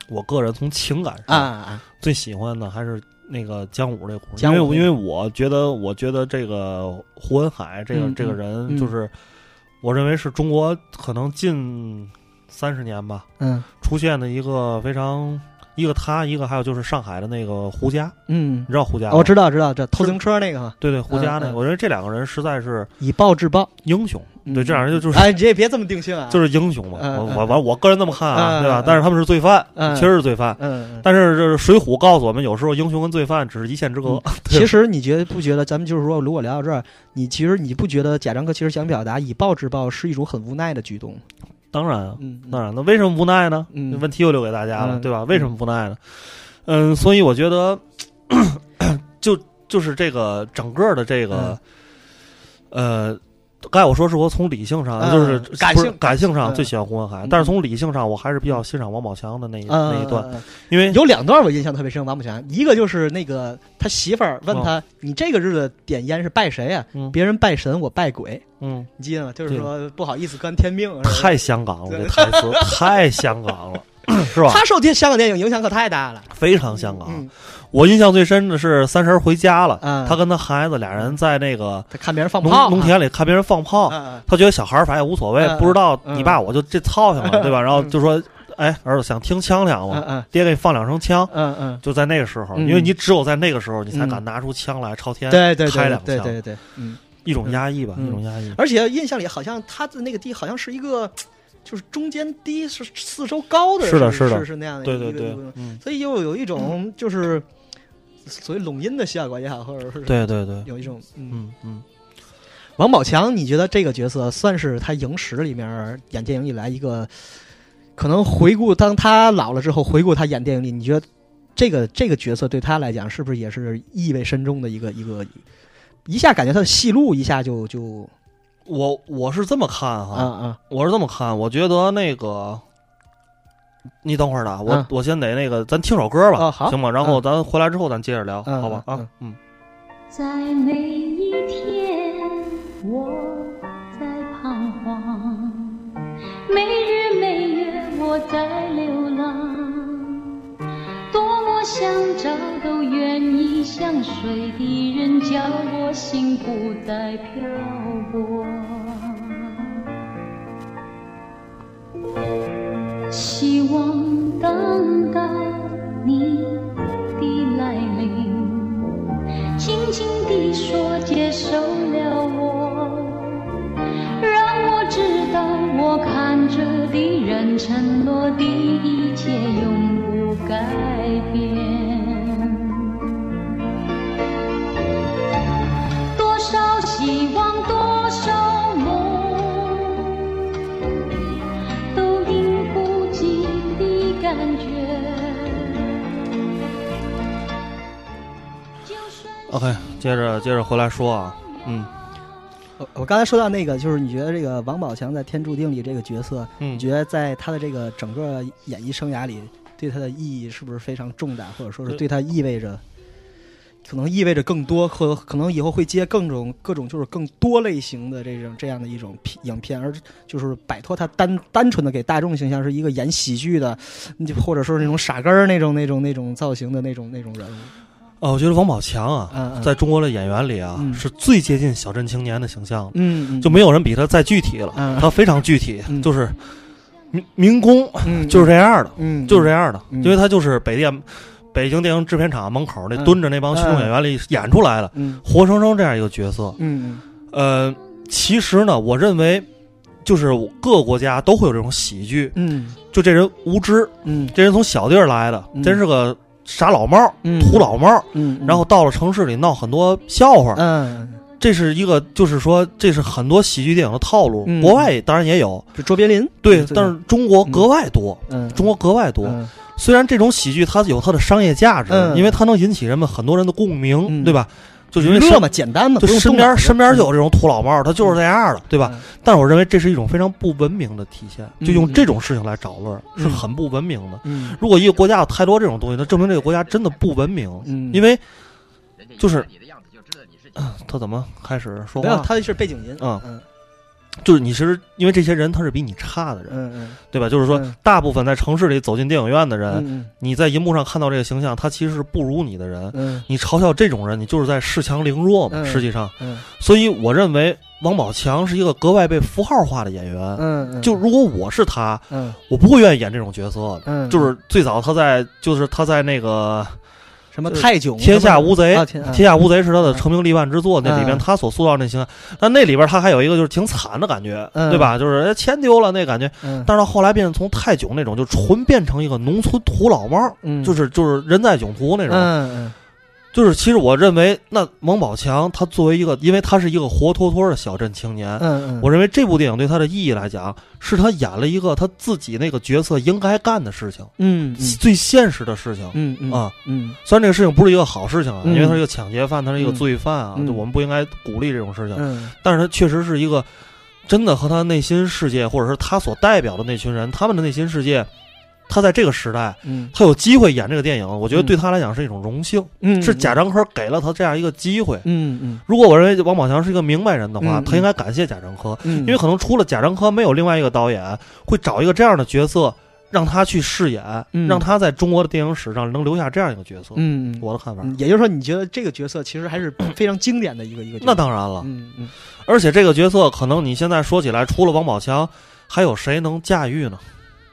我个人从情感啊上啊？最喜欢的还是那个姜武这故事，因为因为我觉得，我觉得这个胡文海这个、嗯这个人，嗯就是、我认为是中国可能近三十年吧嗯。出现的一个非常一个他，一个还有就是上海的那个胡佳，嗯。你，知道胡佳吗？我知道知道，这偷自行车那个嘛，对对，胡佳那个，我认为这两个人实在是以暴制暴。英雄，嗯对，这两人就就是。哎，你也别这么定性啊。就是英雄嘛，我我我我个人这么看啊，对吧？但是他们是罪犯，嗯确实是罪犯。但是这《水浒》告诉我们，有时候英雄跟罪犯只是一线之隔。其实你觉得不觉得？咱们就是说，如果聊到这儿，你其实你不觉得贾樟柯其实想表达以暴制暴是一种很无奈的举动？当然啊，嗯，当然，那为什么无奈呢？问题又留给大家了，嗯对吧？为什么无奈呢？嗯，所以我觉得，就就是这个整个的这个，呃，刚才我说是我从理性上，嗯就是感性感性上嗯最喜欢胡文海，嗯但是从理性上，我还是比较欣赏王宝强的那一嗯那一段，因为有两段我印象特别深，王宝强，一个就是那个他媳妇儿问他：“你这个日子点烟是拜谁呀、哦嗯别人拜神，我拜鬼。嗯，你记得吗？就是说不好意思，干天命。太香港了，对这台词 太香港了，是吧？他受电香港电影影响可太大了。非常香港。嗯，我印象最深的是三十回家了，嗯他跟他孩子俩人在那个他看别人放炮，农农田里看别人放炮，啊，他觉得小孩儿反正也无所谓，嗯不知道嗯你爸我就这操性了，对吧？然后就说，哎，儿子想听枪响吗？嗯嗯爹给你放两声枪。嗯嗯，就在那个时候，嗯因为你只有在那个时候，你才嗯敢拿出枪来朝天对对对开两枪，对对对，嗯。一种压抑吧，嗯一种压抑。而且印象里好像他的那个地好像是一个，就是中间低是四周高的，是的是是的。是那样的对对对。所以又有一种就是所谓拢音的效果也好，或者是对对对，有一种嗯。嗯嗯，王宝强，你觉得这个角色算是他影史里面演电影以来一个可能回顾，当他老了之后回顾他演电影里，你觉得这个这个角色对他来讲是不是也是意味深重的一个一个？一下感觉他的戏路一下就就我我是这么看啊哈，啊我是这么看，我觉得那个。你等会儿呢，我、嗯我先得那个，咱听首歌吧，哦好行吗？然后咱回来之后咱接着聊，嗯好吧？嗯啊，嗯，在每一天，我在彷徨；每日每夜，我在流想找都愿意相随的人，叫我心不再漂泊。希望等待你的来临。轻轻地说接受了我，让我知道我看着的人承诺的一切永改变。多少希望，多少梦，都因不尽的感觉。OK，接着接着回来说啊，嗯我我刚才说到那个，就是你觉得这个王宝强在《天注定》里这个角色，嗯你，觉得在他的这个整个演艺生涯里，对他的意义是不是非常重大，或者说是对他意味着，可能意味着更多，和可能以后会接各种各种就是更多类型的这种这样的一种片影片，而就是摆脱他单单纯的给大众形象是一个演喜剧的，或者说是那种傻根儿那种那种那种造型的那种那种人物。哦，我觉得王宝强啊，嗯嗯在中国的演员里啊，嗯是最接近小镇青年的形象的，嗯嗯，就没有人比他再具体了，嗯他非常具体，嗯就是民民工，嗯就是这样的，嗯就是这样的，嗯。因为他就是北电北京电影制片厂门口那嗯。蹲着那帮群众演员里演出来的，嗯。活生生这样一个角色。嗯呃，其实呢，我认为。就是各个国家都会有这种喜剧，嗯。就这人无知，嗯。这人从小地儿来的，嗯。真是个傻老帽、嗯。土老猫，嗯，然后到了城市里闹很多笑话，嗯这是一个，就是说，这是很多喜剧电影的套路。嗯国外当然也有，就卓别林，对，嗯但是中国格外多，嗯，中国格外多。嗯虽然这种喜剧它有它的商业价值，嗯因为它能引起人们很多人的共鸣，嗯对吧？就是因为身娱乐嘛，简单嘛，就身边身边就有这种土老帽，他就是这样的，对吧？？嗯但是我认为这是一种非常不文明的体现，嗯就用这种事情来找乐，嗯是很不文明的。嗯如果一个国家有太多这种东西，那证明这个国家真的不文明。嗯，因为就是 他怎么开始说没有，话？他是背景音，嗯嗯就是你其实因为这些人他是比你差的人，嗯嗯，对吧？就是说嗯，大部分在城市里走进电影院的人，嗯你在银幕上看到这个形象，他其实是不如你的人。嗯你嘲笑这种人，你就是在恃强凌弱嘛。嗯实际上，嗯所以我认为王宝强是一个格外被符号化的演员。嗯嗯，就如果我是他，嗯我不会愿意演这种角色的。嗯，就是最早他在，就是他在那个什么泰囧、《天下无贼》啊，天《天下无贼》是他的成名立万之作，嗯那里边他所塑造那形象，但那里边他还有一个就是挺惨的感觉，嗯对吧？就是哎钱丢了那感觉，嗯，但是到后来变成从泰囧那种，就纯变成一个农村土老帽，嗯就是就是人在囧途那种。嗯就是其实我认为，那王宝强他作为一个，因为他是一个活脱脱的小镇青年，嗯嗯，我认为这部电影对他的意义来讲，是他演了一个他自己那个角色应该干的事情，嗯嗯最现实的事情。嗯嗯啊嗯虽然这个事情不是一个好事情啊，嗯因为他是一个抢劫犯，他是一个嗯罪犯啊，嗯就我们不应该鼓励这种事情。嗯但是他确实是一个真的和他内心世界，或者是他所代表的那群人，他们的内心世界，他在这个时代，嗯他有机会演这个电影，我觉得嗯对他来讲是一种荣幸，嗯，是贾樟柯给了他这样一个机会。嗯嗯如果我认为王宝强是一个明白人的话，嗯他应该感谢贾樟柯，嗯，因为可能除了贾樟柯，没有另外一个导演会找一个这样的角色让他去饰演，嗯让他在中国的电影史上能留下这样一个角色。嗯嗯我的看法。嗯，也就是说，你觉得这个角色其实还是非常经典的一个一个角色？那当然了，嗯嗯而且这个角色可能你现在说起来，除了王宝强，还有谁能驾驭呢？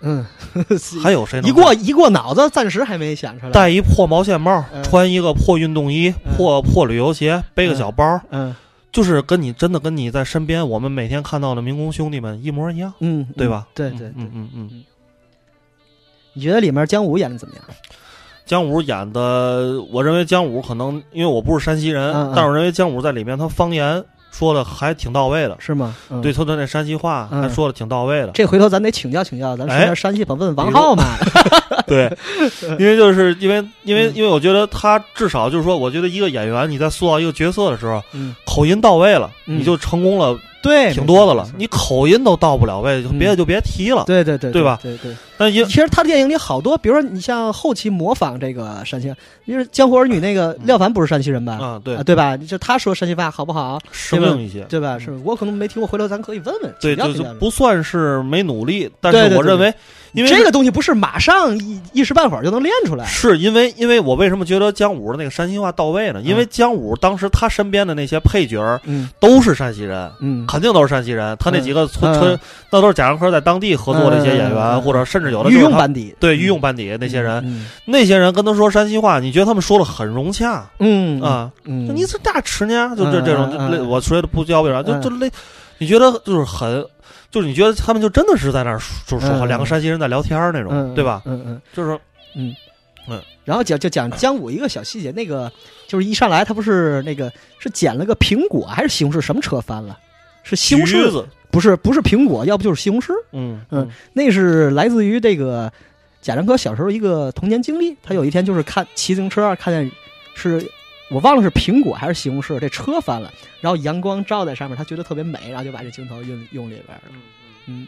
嗯，还有谁能一过一过脑子，暂时还没想出来。戴一破毛线帽，嗯穿一个破运动衣、嗯破破旅游鞋，背个小包，嗯就是跟你真的跟你在身边，我们每天看到的民工兄弟们一模一样，嗯，对吧？对对对嗯。嗯嗯。你觉得里面姜武演的怎么样？姜武演的，我认为姜武可能因为我不是山西人，但是我认为姜武在里面他方言说的还挺到位的，是吗？嗯对，他的那山西话说的挺到位的。这回头咱得请教请教，咱说哎点山西吧，问问王浩嘛。对，因为就是因为因为嗯因为我觉得他至少就是说，我觉得一个演员你在塑造一个角色的时候，嗯，口音到位了，嗯你就成功了对，挺多的了。你口音都到不了位，就别嗯的就别提了。对对对对吧对对。但也其实他电影里好多，比如说你像后期模仿这个山西，因为《江湖儿女》那个廖凡不是山西人吧？啊，对啊，，对吧？就他说山西话好不好？生硬一些。对吧？是我可能没听过，回头咱可以问问。对，就请教请教就不算是没努力，但是我认为，因为这个东西不是马上一一时半会儿就能练出来。是因为，因为我为什么觉得姜武的那个山西话到位呢？因为姜武当时他身边的那些配角都是山西人，嗯肯定都是山西人。他那几个村嗯村，那都是贾樟柯在当地合作的一些演员，或者甚至有的御用班底对御用班底那些人，嗯那些人跟他说山西话，你觉得他们说的很融洽嗯啊？你是大吃呢？就这嗯这种，我说的不教为啥？就嗯就类，你觉得就是很。就是你觉得他们就真的是在那儿说就是说话，嗯两个山西人在聊天儿那种，嗯对吧？嗯嗯。就是说然后讲就讲姜武一个小细节，那个就是一上来他不是那个是捡了个苹果还是西红柿，什么车翻了？是西红柿，子，不是不是苹果，要不就是西红柿。嗯嗯那是来自于这个贾樟柯小时候一个童年经历。他有一天就是看骑自行车，看见是我忘了是苹果还是西红柿，这车翻了，然后阳光照在上面，他觉得特别美，然后就把这镜头用用里边了。嗯，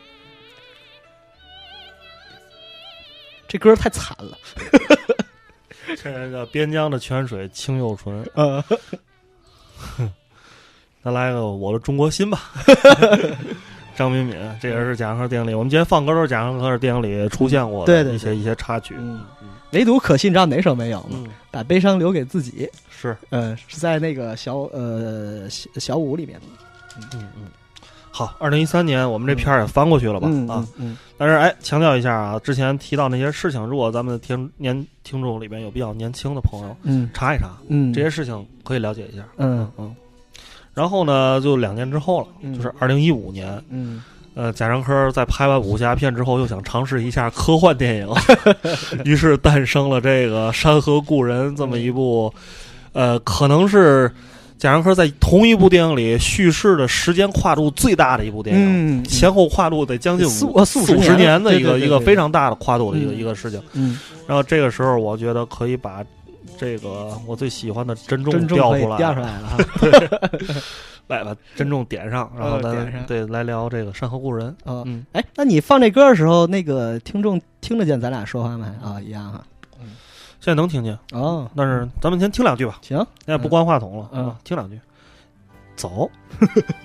这歌太惨了。这个叫边疆的泉水清又纯。呃，咱来个我的中国心吧。张敏敏，这也是贾樟柯电影里，我们今天放歌都是贾樟柯的电影里出现过对对对的一些一些插曲。嗯唯独可信，你知道哪首没有吗？嗯，把悲伤留给自己。是，嗯，是在那个小呃小小五里面的。嗯嗯。好，二零一三年我们这片儿也翻过去了吧？嗯啊，嗯但是哎，强调一下啊，之前提到那些事情，如果咱们的听年听众里边有比较年轻的朋友，嗯查一查嗯，这些事情，可以了解一下。嗯嗯。然后呢，就两年之后了，嗯就是二零一五年，嗯呃，贾樟柯在拍完武侠片之后，又想尝试一下科幻电影，于是诞生了这个《山河故人》这么一部，呃，可能是贾樟柯在同一部电影里叙事的时间跨度最大的一部电影，嗯，前后跨度得将近四五呃四五十年的一个一个非常大的跨度的一个嗯一个事情。嗯，然后这个时候，我觉得可以把这个我最喜欢的珍重真正可以调出来，调出来了哈。来把珍重点上，然后咱对来聊这个《山河故人》。啊，嗯，哎，那你放这歌的时候，那个听众听得见咱俩说话吗？啊，一样哈。现在能听见，哦，但是咱们先听两句吧，行，现在不关话筒了，嗯啊，听两句，走。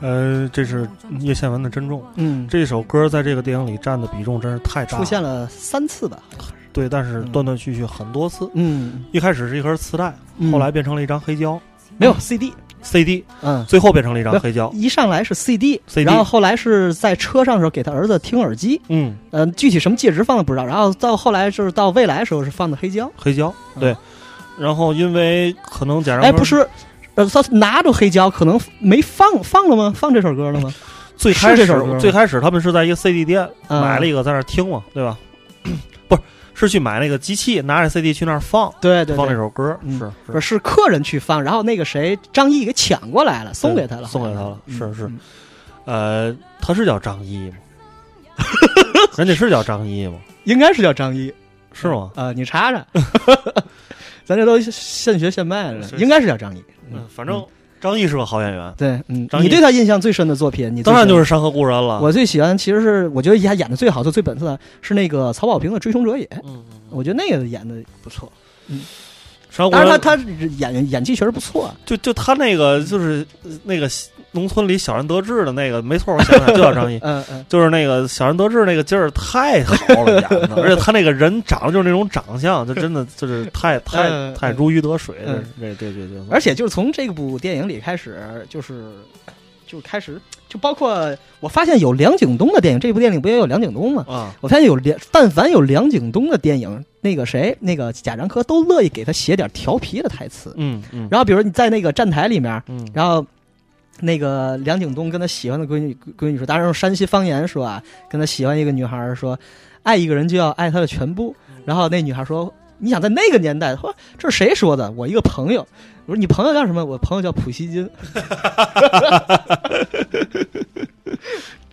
呃，这是叶倩文的《珍重》嗯，这首歌，在这个电影里占的比重真是太大了，出现了三次吧？对，但是嗯断断续续很多次。嗯，一开始是一盒磁带，嗯。后来变成了一张黑胶。没有 CD，CD，嗯，最后变成了一张黑胶。一上来是 CD，, CD 然后后来是在车上的时候给他儿子听耳机，嗯，呃、具体什么介质放的不知道，然后到后来就是到未来的时候是放的黑胶，黑胶嗯。对。然后因为可能贾樟柯哎，不是。呃，他拿着黑胶，可能没放放了吗？放这首歌了吗？最开始最开始他们是在一个 CD 店嗯买了一个在那听嘛，对吧？不是，是去买那个机器，拿着 CD 去那儿放对对对，放这首歌，嗯是不是是客人去放，然后那个谁张译给抢过来了，送给他了，送给他了嗯是是嗯呃，他是叫张译吗？人家是叫张译吗？应该是叫张译是吗？呃、你查查，咱这都现学现卖的，应该是叫张译。嗯，反正张译是个好演员，对，嗯，你对他印象最深的作品，你当然就是《山河故人》了。我最喜欢，其实是我觉得他演的最好、的最本色的是那个曹保平的《追凶者也》，嗯，嗯嗯我觉得那个演的不错。山河故当然人他他演演技确实不错，就就他那个就是呃那个农村里小人得志的那个，没错，我想想就叫张译，嗯嗯，就是那个小人得志那个劲儿太好了演的，而且他那个人长得就是那种长相，就真的就是太太 嗯太如鱼得水，这嗯。这这这这，而且就是从这部电影里开始，就是就开始就包括我发现有梁景东的电影，这部电影不也有梁景东吗？啊，我发现有梁，但凡有梁景东的电影，那个谁，那个贾樟柯都乐意给他写点调皮的台词。嗯嗯。然后比如你在那个站台里面，嗯，然后那个梁景东跟他喜欢的闺女闺女说，当然用山西方言说啊，跟他喜欢一个女孩说，爱一个人就要爱他的全部。然后那女孩说，你想在那个年代，说这是谁说的？我一个朋友。我说你朋友叫什么？我朋友叫普希金。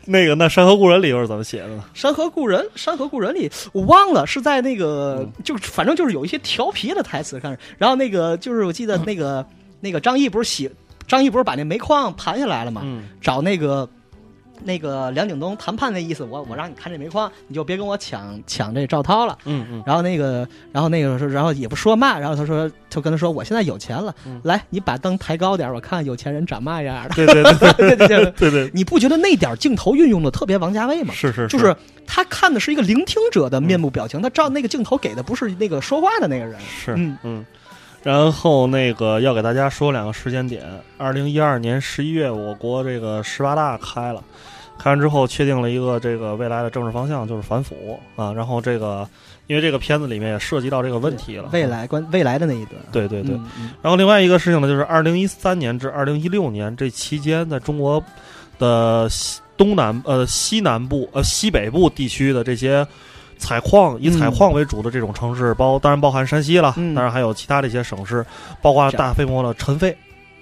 那个那《山河故人》里又是怎么写的呢？山河故人，山河故人里我忘了是在那个，嗯就反正就是有一些调皮的台词，看着。然后那个就是我记得那个、那个张译不是写张译不是把那煤矿盘下来了嘛，嗯找那个那个梁景东谈判的意思，我我让你看这煤矿，你就别跟我抢抢这赵涛了。嗯嗯然后那个，然后那个说，然后也不说嘛，然后他说，就跟他说，我现在有钱了，嗯来，你把灯抬高点，我看有钱人长嘛样的。对对对对对对对，对 对，你不觉得那点镜头运用的特别王家卫吗？是是就是他看的是一个聆听者的面部表情，他照那个镜头给的不是那个说话的那个人。是嗯嗯。然后那个要给大家说两个时间点，二零一二年十一月，我国这个十八大开了，开完之后确定了一个这个未来的政治方向，就是反腐啊。然后这个因为这个片子里面也涉及到这个问题了，未来关未来的那一段。对对对。嗯嗯然后另外一个事情呢，就是二零一三年至二零一六年这期间，在中国的西东南呃西南部呃西北部地区的这些采矿以采矿为主的这种城市，包当然包含山西了，嗯。当然还有其他的一些省市，包括大规模的尘肺。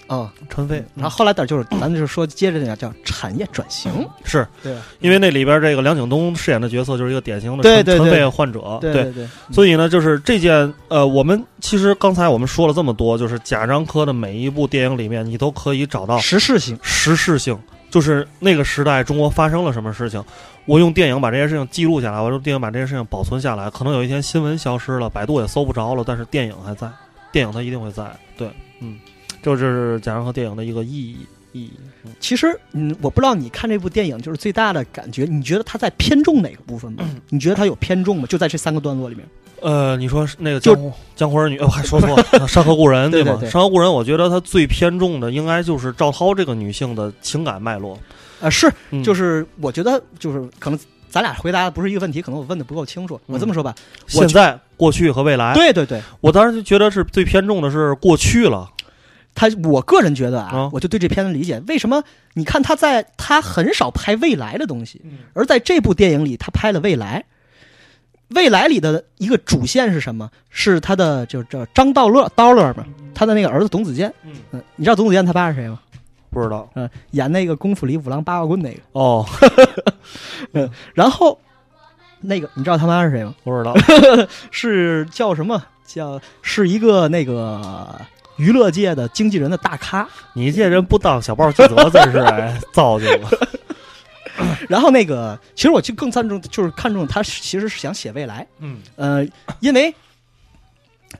啊，尘肺。然后后来点就是，咱就说接着讲叫产业转型，是。对。因为那里边这个梁景东饰演的角色就是一个典型的尘肺患者，对对。对，所以呢，就是这件呃，我们其实刚才我们说了这么多，就是贾樟柯的每一部电影里面，你都可以找到时事性，时事性，就是那个时代中国发生了什么事情，我用电影把这些事情记录下来，我用电影把这些事情保存下来。可能有一天新闻消失了，百度也搜不着了，但是电影还在，电影它一定会在。对，嗯，这就是贾樟柯电影的一个意义意义。嗯其实，嗯，我不知道你看这部电影就是最大的感觉，你觉得他在偏重哪个部分吗？你觉得他有偏重吗？就在这三个段落里面。呃，你说那个就江湖江湖儿女，哦，还说错了，《山河故人》吗？对对对山河故人》我觉得它最偏重的应该就是赵涛这个女性的情感脉络。呃，是，嗯就是我觉得就是可能咱俩回答的不是一个问题，可能我问的不够清楚。我这么说吧，我现在、过去和未来。对对对，我当时就觉得是最偏重的是过去了。他我个人觉得啊，啊我就对这片子理解，为什么你看他在他很少拍未来的东西，而在这部电影里他拍了未来。未来里的一个主线是什么？是他的就叫张道乐刀乐嘛，他的那个儿子董子健。嗯嗯，你知道董子健他爸是谁吗？不知道嗯，演那个功夫里五郎八卦棍那个。哦，嗯然后那个你知道他妈是谁吗？不知道。是叫什么？叫是一个那个娱乐界的经纪人的大咖。你这人不当小报记者真是哎糟践了。然后那个，其实我就更看重，就是看重他其实是想写未来。嗯呃，因为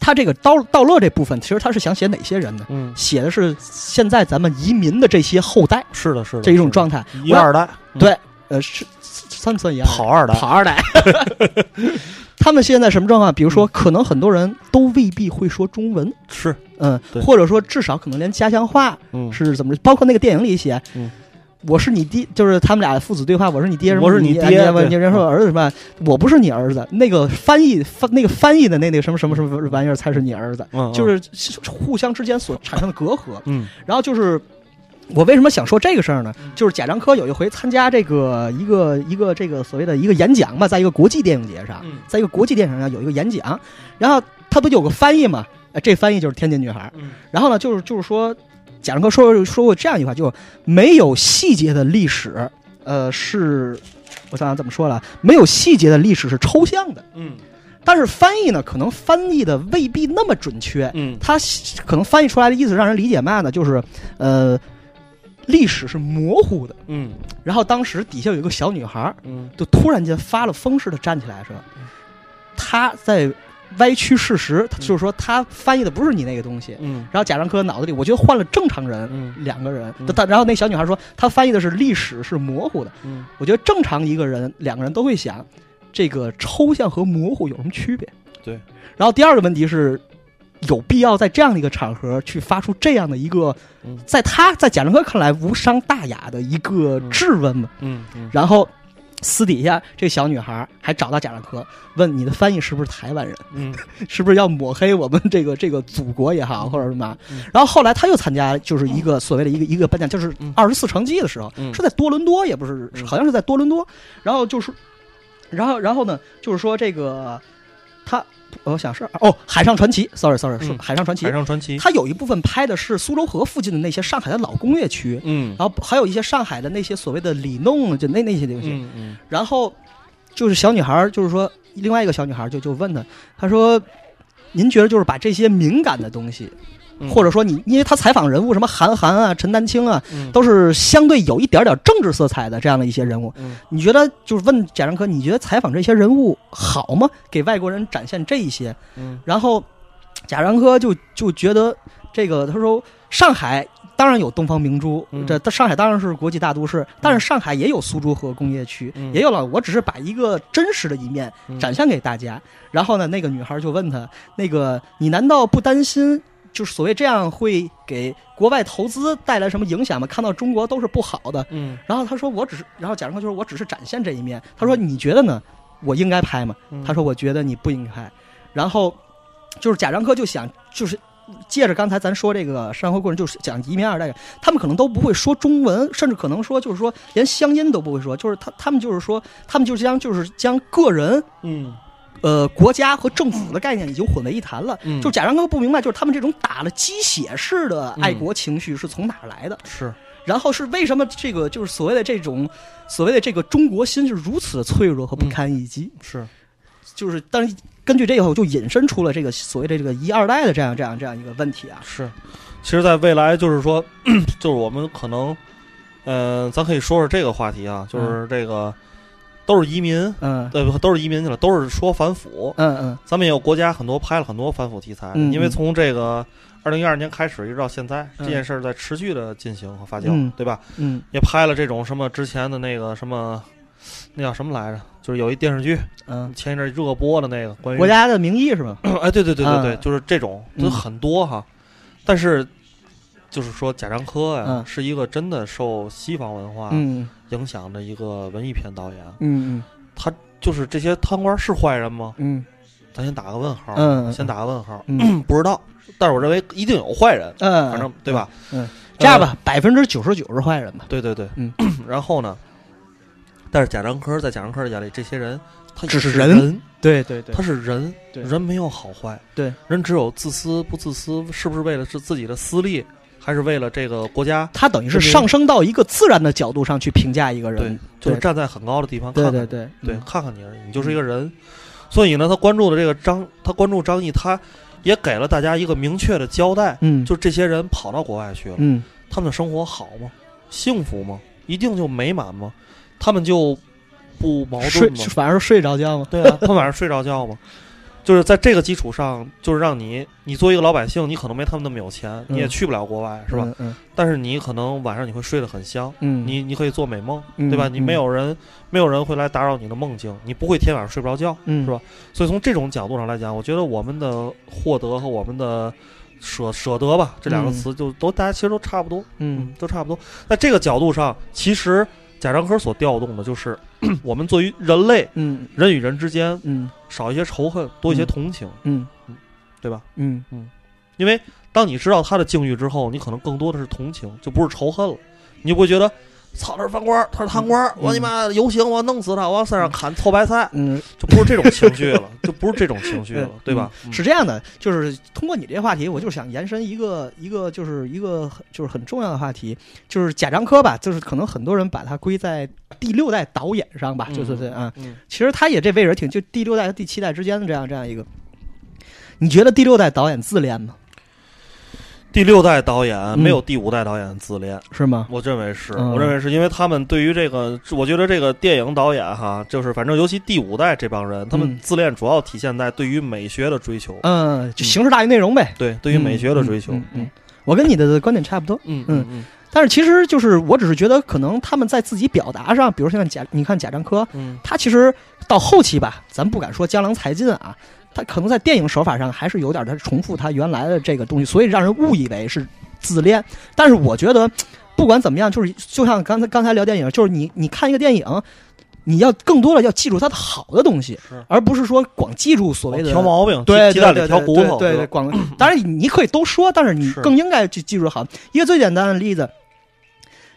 他这个道道乐这部分，其实他是想写哪些人呢？嗯，写的是现在咱们移民的这些后代是的，是的，这一种状态。一二代，嗯。对，呃，是算不算一样？跑二代，跑二代。他们现在什么状况？比如说，可能很多人都未必会说中文，是，嗯对，或者说至少可能连家乡话嗯，是怎么，包括那个电影里写，嗯我是你爹，就是他们俩父子对话，我是你爹什么，我是你你爹对你你人说儿子什么，我不是你儿子，那个翻译翻那个翻译的那那个什么什么什么玩意儿才是你儿子，嗯，就是互相之间所产生的隔阂。嗯。然后就是我为什么想说这个事儿呢？就是贾樟柯有一回参加这个一个一个这个所谓的一个演讲吧，在一个国际电影节上，嗯。在一个国际电影上有一个演讲，然后他不就有个翻译嘛？呃，这翻译就是《天津女孩》。嗯。然后呢，就是就是说，贾樟柯说说过这样一句话，就没有细节的历史，呃，是我想想怎么说了，没有细节的历史是抽象的，嗯。但是翻译呢，可能翻译的未必那么准确，嗯。他可能翻译出来的意思让人理解嘛呢？就是呃，历史是模糊的。嗯。然后当时底下有一个小女孩，嗯。就突然间发了疯似的站起来说，她在歪曲事实，就是说他翻译的不是你那个东西。嗯然后贾樟柯脑子里，我觉得换了正常人，嗯两个人然后那小女孩说，她翻译的是历史是模糊的。嗯我觉得正常一个人，两个人都会想，这个抽象和模糊有什么区别？对。然后第二个问题是，有必要在这样的一个场合去发出这样的一个嗯，在他在贾樟柯看来无伤大雅的一个质问吗？嗯嗯然后私底下这小女孩还找到贾樟柯，问你的翻译是不是台湾人？嗯 是不是要抹黑我们这个这个祖国也好，或者什么嗯？然后后来他又参加就是一个所谓的一个一个颁奖，就是嗯二十四城记的时候，嗯是在多伦多，也不是，嗯好像是在多伦多。然后就是，然后然后呢，就是说这个他，我想是哦，海上传奇，sorry sorry，是嗯海上传奇海，上传奇，它有一部分拍的是苏州河附近的那些上海的老工业区。嗯然后还有一些上海的那些所谓的里弄，就那那些东西，嗯嗯然后就是小女孩儿，就是说另外一个小女孩儿就就问他，她说：“您觉得就是把这些敏感的东西，嗯，或者说你，因为他采访人物什么韩寒啊、陈丹青啊，嗯。都是相对有一点点政治色彩的这样的一些人物，嗯。你觉得就是问贾樟柯，你觉得采访这些人物好吗？给外国人展现这一些，嗯。然后贾樟柯就就觉得这个，他说上海当然有东方明珠，嗯。这上海当然是国际大都市，但是上海也有苏州河工业区，嗯。也有了。我只是把一个真实的一面嗯。展现给大家。然后呢，那个女孩就问他，那个你难道不担心？就是所谓这样会给国外投资带来什么影响吗？看到中国都是不好的。嗯然后他说我只是，然后贾樟柯就说我只是展现这一面。他说你觉得呢？我应该拍吗？嗯他说我觉得你不应该拍。然后就是贾樟柯就想就是。借着刚才咱说这个山河故人，就是讲移民二代，他们可能都不会说中文，甚至可能说就是说连乡音都不会说，就是他他们就是说他们就将就是将个人嗯呃国家和政府的概念已经混为一谈了。嗯就贾樟柯不明白，就是他们这种打了鸡血式的爱国情绪是从哪儿来的？是然后是为什么这个就是所谓的这种所谓的这个中国心是如此的脆弱和不堪一击？是就是，但是根据这个，我就引申出了这个所谓的这个一二代的这样这样这样一个问题啊。是，其实，在未来就是说，就是我们可能嗯、咱可以说说这个话题啊，就是这个都是移民，嗯。对，不都是移民去了，都是说反腐。嗯嗯。咱们也有国家很多拍了很多反腐题材，嗯因为从这个二零一二年开始一直到现在，嗯。这件事儿在持续的进行和发酵，嗯。对吧？嗯。也拍了这种什么之前的那个什么，那叫什么来着？就是有一电视剧嗯，前一阵热播的那个关于国家的名义是吧？哎，对对对对对，嗯。就是这种，就嗯很多哈。但是就是说贾樟柯呀，嗯。是一个真的受西方文化嗯影响的一个文艺片导演。嗯他就是这些贪官是坏人吗？嗯咱先打个问号，嗯先打个问号，嗯 不知道。但是我认为一定有坏人，嗯，反正对吧？嗯，这样吧，百分之九十九是坏人吧？对对对，嗯。然后呢？但是贾樟柯在贾樟柯的眼里，这些人他只是是人对对对他是人，人没有好坏，对，人只有自私不自私，是不是为了是自己的私利，还是为了这个国家？他等于是上升到一个自然的角度上去评价一个对人，，就是站在很高的地方看对看对对对，看看你而已，你就是一个人。所以呢，他关注的这个张，他关注张译，他也给了大家一个明确的交代，嗯，就这些人跑到国外去了，嗯他们的生活好吗？幸福吗？一定就美满吗？他们就不矛盾吗？反正睡着觉吗？对啊，他晚上睡着觉吗？就是在这个基础上，就是让你，你作为一个老百姓，你可能没他们那么有钱，你也嗯去不了国外，是吧？嗯但是你可能晚上你会睡得很香，嗯，你你可以做美梦，嗯对吧？你没嗯有人，没有人会来打扰你的梦境，你不会天晚上睡不着觉，嗯是吧？所以从这种角度上来讲，我觉得我们的获得和我们的舍舍得吧，这两个嗯词就都大家其实都差不多，嗯都差不多。在这个角度上，其实贾樟柯所调动的就是 我们作为人类嗯。人与人之间嗯。少一些仇恨，多一些嗯。同情，嗯。对吧？嗯。因为当你知道他的境遇之后，你可能更多的是同情，就不是仇恨了。你就不会觉得，操，他是犯官，他是贪官，我你妈游行，我弄死他，我往身上砍臭白菜，嗯，就不是这种情绪了，就不是这种情绪了，对吧？嗯是这样的，就是通过你这话题，我就是想延伸一个一个就是一个很就是很重要的话题，就是贾樟柯吧，就是可能很多人把他归在第六代导演上吧，嗯就是这啊，嗯其实他也这位置挺就第六代和第七代之间的这样这样一个。你觉得第六代导演自恋吗？第六代导演嗯没有第五代导演自恋，是吗？我认为是，嗯我认为是因为他们对于这个，我觉得这个电影导演哈，就是反正尤其第五代这帮人，他们嗯自恋主要体现在对于美学的追求，嗯，就形式大于内容呗。对，对于美学的追求，嗯我跟你的观点差不多。嗯嗯嗯但是其实就是，我只是觉得可能他们在自己表达上，比如像贾，你看贾樟柯，嗯他其实到后期吧，咱不敢说江郎才尽啊，他可能在电影手法上还是有点他重复他原来的这个东西，所以让人误以为是自恋。但是我觉得，不管怎么样，就是就像刚才刚才聊电影，就是你你看一个电影。你要更多的要记住它的好的东西，而不是说光记住所谓的挑毛病，对鸡鸡蛋里对对对挑骨头，对对光当然你可以都说，但是你更应该去记住好。一个最简单的例子，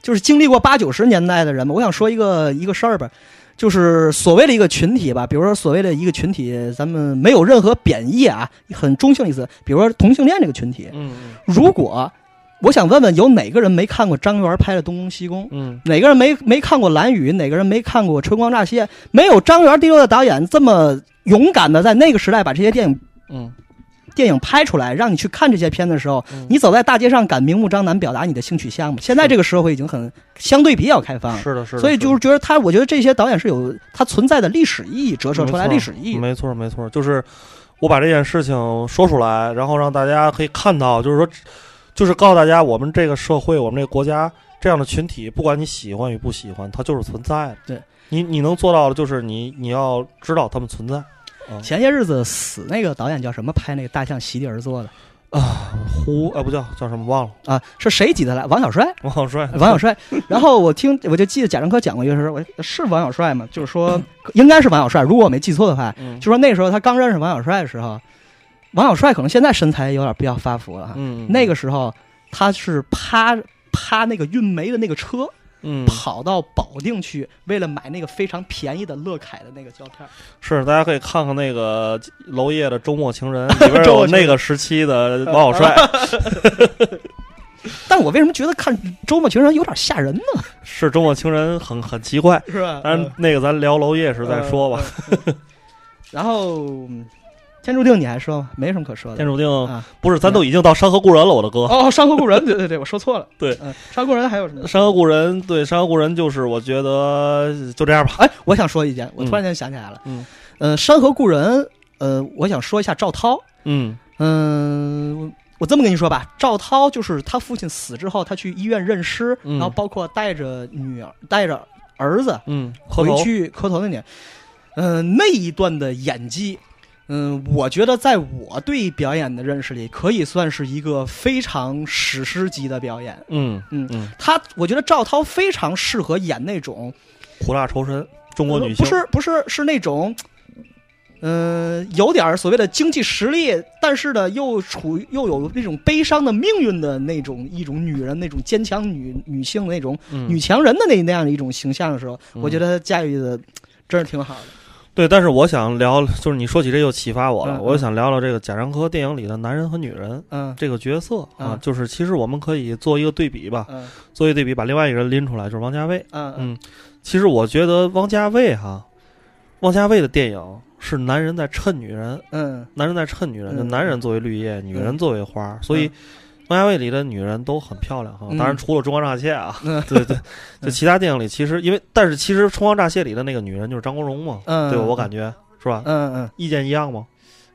就是经历过八九十年代的人们，我想说一个一个事儿吧，就是所谓的一个群体吧，比如说所谓的一个群体，咱们没有任何贬义啊，很中性的意思，比如说同性恋这个群体，嗯如果我想问问，有哪个人没看过张元拍的《东宫西宫》？嗯哪个人没没看过《蓝雨》？哪个人没看过《春光乍泄》？没有张元第六的导演这么勇敢的在那个时代把这些电影嗯电影拍出来，让你去看这些片的时候，嗯你走在大街上敢明目张胆表达你的性取向吗？现在这个社会已经很相对比较开放了，，是的，是的，所以就是觉得他，我觉得这些导演是有他存在的历史意义，折射出来历史意义。没错没错，就是我把这件事情说出来，然后让大家可以看到，就是说，就是告诉大家，我们这个社会，我们这个国家这样的群体，不管你喜欢与不喜欢，它就是存在的。对，你你能做到的就是你你要知道他们存在。前些日子死那个导演叫什么？拍那个大象席地而坐的啊胡啊不叫叫什么忘了，啊，是谁挤的来？王小帅。王小帅，王小帅，然后我听我就记得贾樟柯讲过一个事儿，我是王小帅吗？就是说 应该是王小帅，如果我没记错的话，嗯就说那时候他刚认识王小帅的时候，王小帅可能现在身材有点比较发福了哈，嗯那个时候他是趴趴那个运煤的那个车，嗯跑到保定去，为了买那个非常便宜的乐凯的那个胶片。是大家可以看看那个娄烨的《周末情人》里边有那个时期的王小帅，但我为什么觉得看《周末情人》有点吓人呢？是《周末情人》很很奇怪。是吧但是，那个咱聊娄烨时再说吧。嗯。然后嗯天注定你还说吗？没什么可说的。天注定啊不是，咱都已经到山河故人了，我的哥。哦，山河故人，对对对，我说错了。对嗯，山河故人还有什么？山河故人，对，山河故人就是我觉得就这样吧。哎，我想说一件，我突然间想起来了。嗯，呃，山河故人，呃，我想说一下赵涛。嗯嗯，我这么跟你说吧，赵涛就是他父亲死之后，他去医院认尸，嗯然后包括带着女儿、带着儿子嗯，回。去磕头那年，嗯、那一段的演技，嗯、我觉得在我对表演的认识里，可以算是一个非常史诗级的表演。嗯嗯嗯，他，我觉得赵涛非常适合演那种苦辣仇深，中国女性呃不是不是是那种，嗯、有点儿所谓的经济实力，但是呢又处于又有那种悲伤的命运的那种一种女人，那种坚强女女性的那种嗯女强人的那那样的一种形象的时候，嗯我觉得她驾驭的真是挺好的。对，但是我想聊，就是你说起这又启发我了，嗯我想聊聊这个贾樟柯电影里的男人和女人嗯这个角色啊，嗯。就是其实我们可以做一个对比吧，嗯。做一个对比，把另外一个人拎出来，就是王家卫。嗯嗯，其实我觉得王家卫哈，王家卫的电影是男人在衬女人，嗯。男人在衬女人，嗯。就男人作为绿叶，女人作为花，所以嗯王家卫里的女人都很漂亮哈。嗯当然除了《中光乍泄》啊，嗯 对对，就其他电影里其实因为，但是其实《春光乍泄》里的那个女人就是张国荣嘛，嗯，对吧？我感觉是吧？嗯嗯意见一样吗？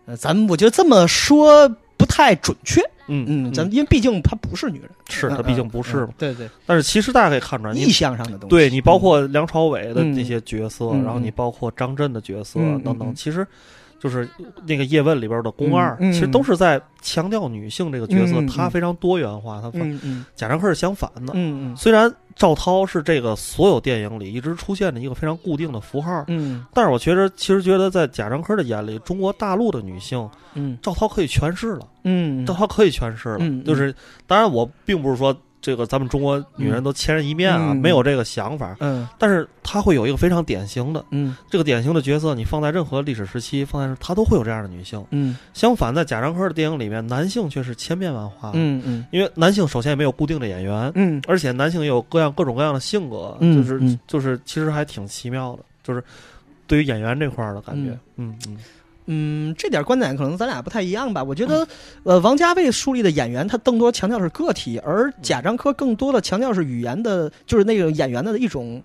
呃，咱们我觉得这么说不太准确。嗯嗯，咱们因为毕竟她不是女人，嗯是她毕竟不是嘛嗯。对对，但是其实大家可以看出来，意你象上的东西。对你包括梁朝伟的嗯那些角色，嗯然后你包括张震的角色等等，嗯其实就是那个叶问里边的宫二，嗯嗯。其实都是在强调女性这个角色，她非常多元化，她嗯嗯。贾樟柯是相反的。虽然赵涛是这个所有电影里一直出现的一个非常固定的符号，嗯。但是我觉得其实觉得在贾樟柯的眼里，中国大陆的女性，嗯。赵涛可以诠释了，嗯赵涛可以诠释了。就是当然我并不是说这个咱们中国女人都千人一面啊，嗯。没有这个想法，嗯。但是她会有一个非常典型的嗯。这个典型的角色，你放在任何历史时期，放在她都会有这样的女性。嗯。相反，在贾樟柯的电影里面，男性却是千变万化，嗯嗯。因为男性首先也没有固定的演员，嗯。而且男性也有各样各种各样的性格，嗯就是嗯。就是其实还挺奇妙的，就是对于演员这块儿的感觉，嗯。嗯嗯，这点观点可能咱俩不太一样吧。我觉得，呃，王家卫树立的演员，他更多强调是个体，而贾樟柯更多的强调是语言的，就是那个演员的一种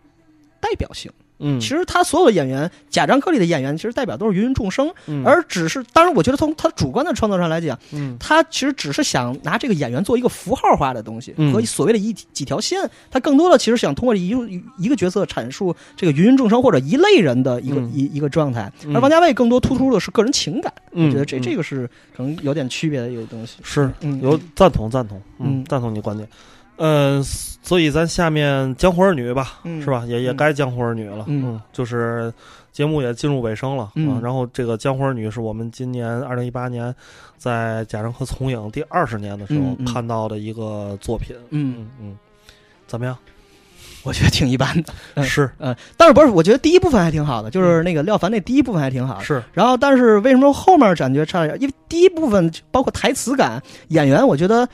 代表性。嗯，其实他所有的演员，贾樟柯里的演员，其实代表都是芸芸众生，嗯。而只是，当然，我觉得从他主观的创作上来讲，嗯。他其实只是想拿这个演员做一个符号化的东西，嗯。和所谓的一几条线，他更多的其实想通过一一个角色阐述这个芸芸众生或者一类人的一个、嗯。一一个状态，嗯。而王家卫更多突出的是个人情感，嗯我觉得这嗯。这个是可能有点区别的一个东西。是嗯，有赞同赞同，嗯赞同你观点。嗯，所以咱下面江湖儿女吧，嗯是吧？也也嗯该江湖儿女了，嗯就是节目也进入尾声了，嗯啊然后这个江湖儿女是我们今年二零一八年在贾樟柯从影第二十年的时候看到的一个作品，嗯，嗯嗯，怎么样？我觉得挺一般的。嗯是嗯，但是不是？我觉得第一部分还挺好的，就是那个廖凡那第一部分还挺好的。是，然后，但是为什么后面感觉差点？因为第一部分包括台词感、演员，我觉得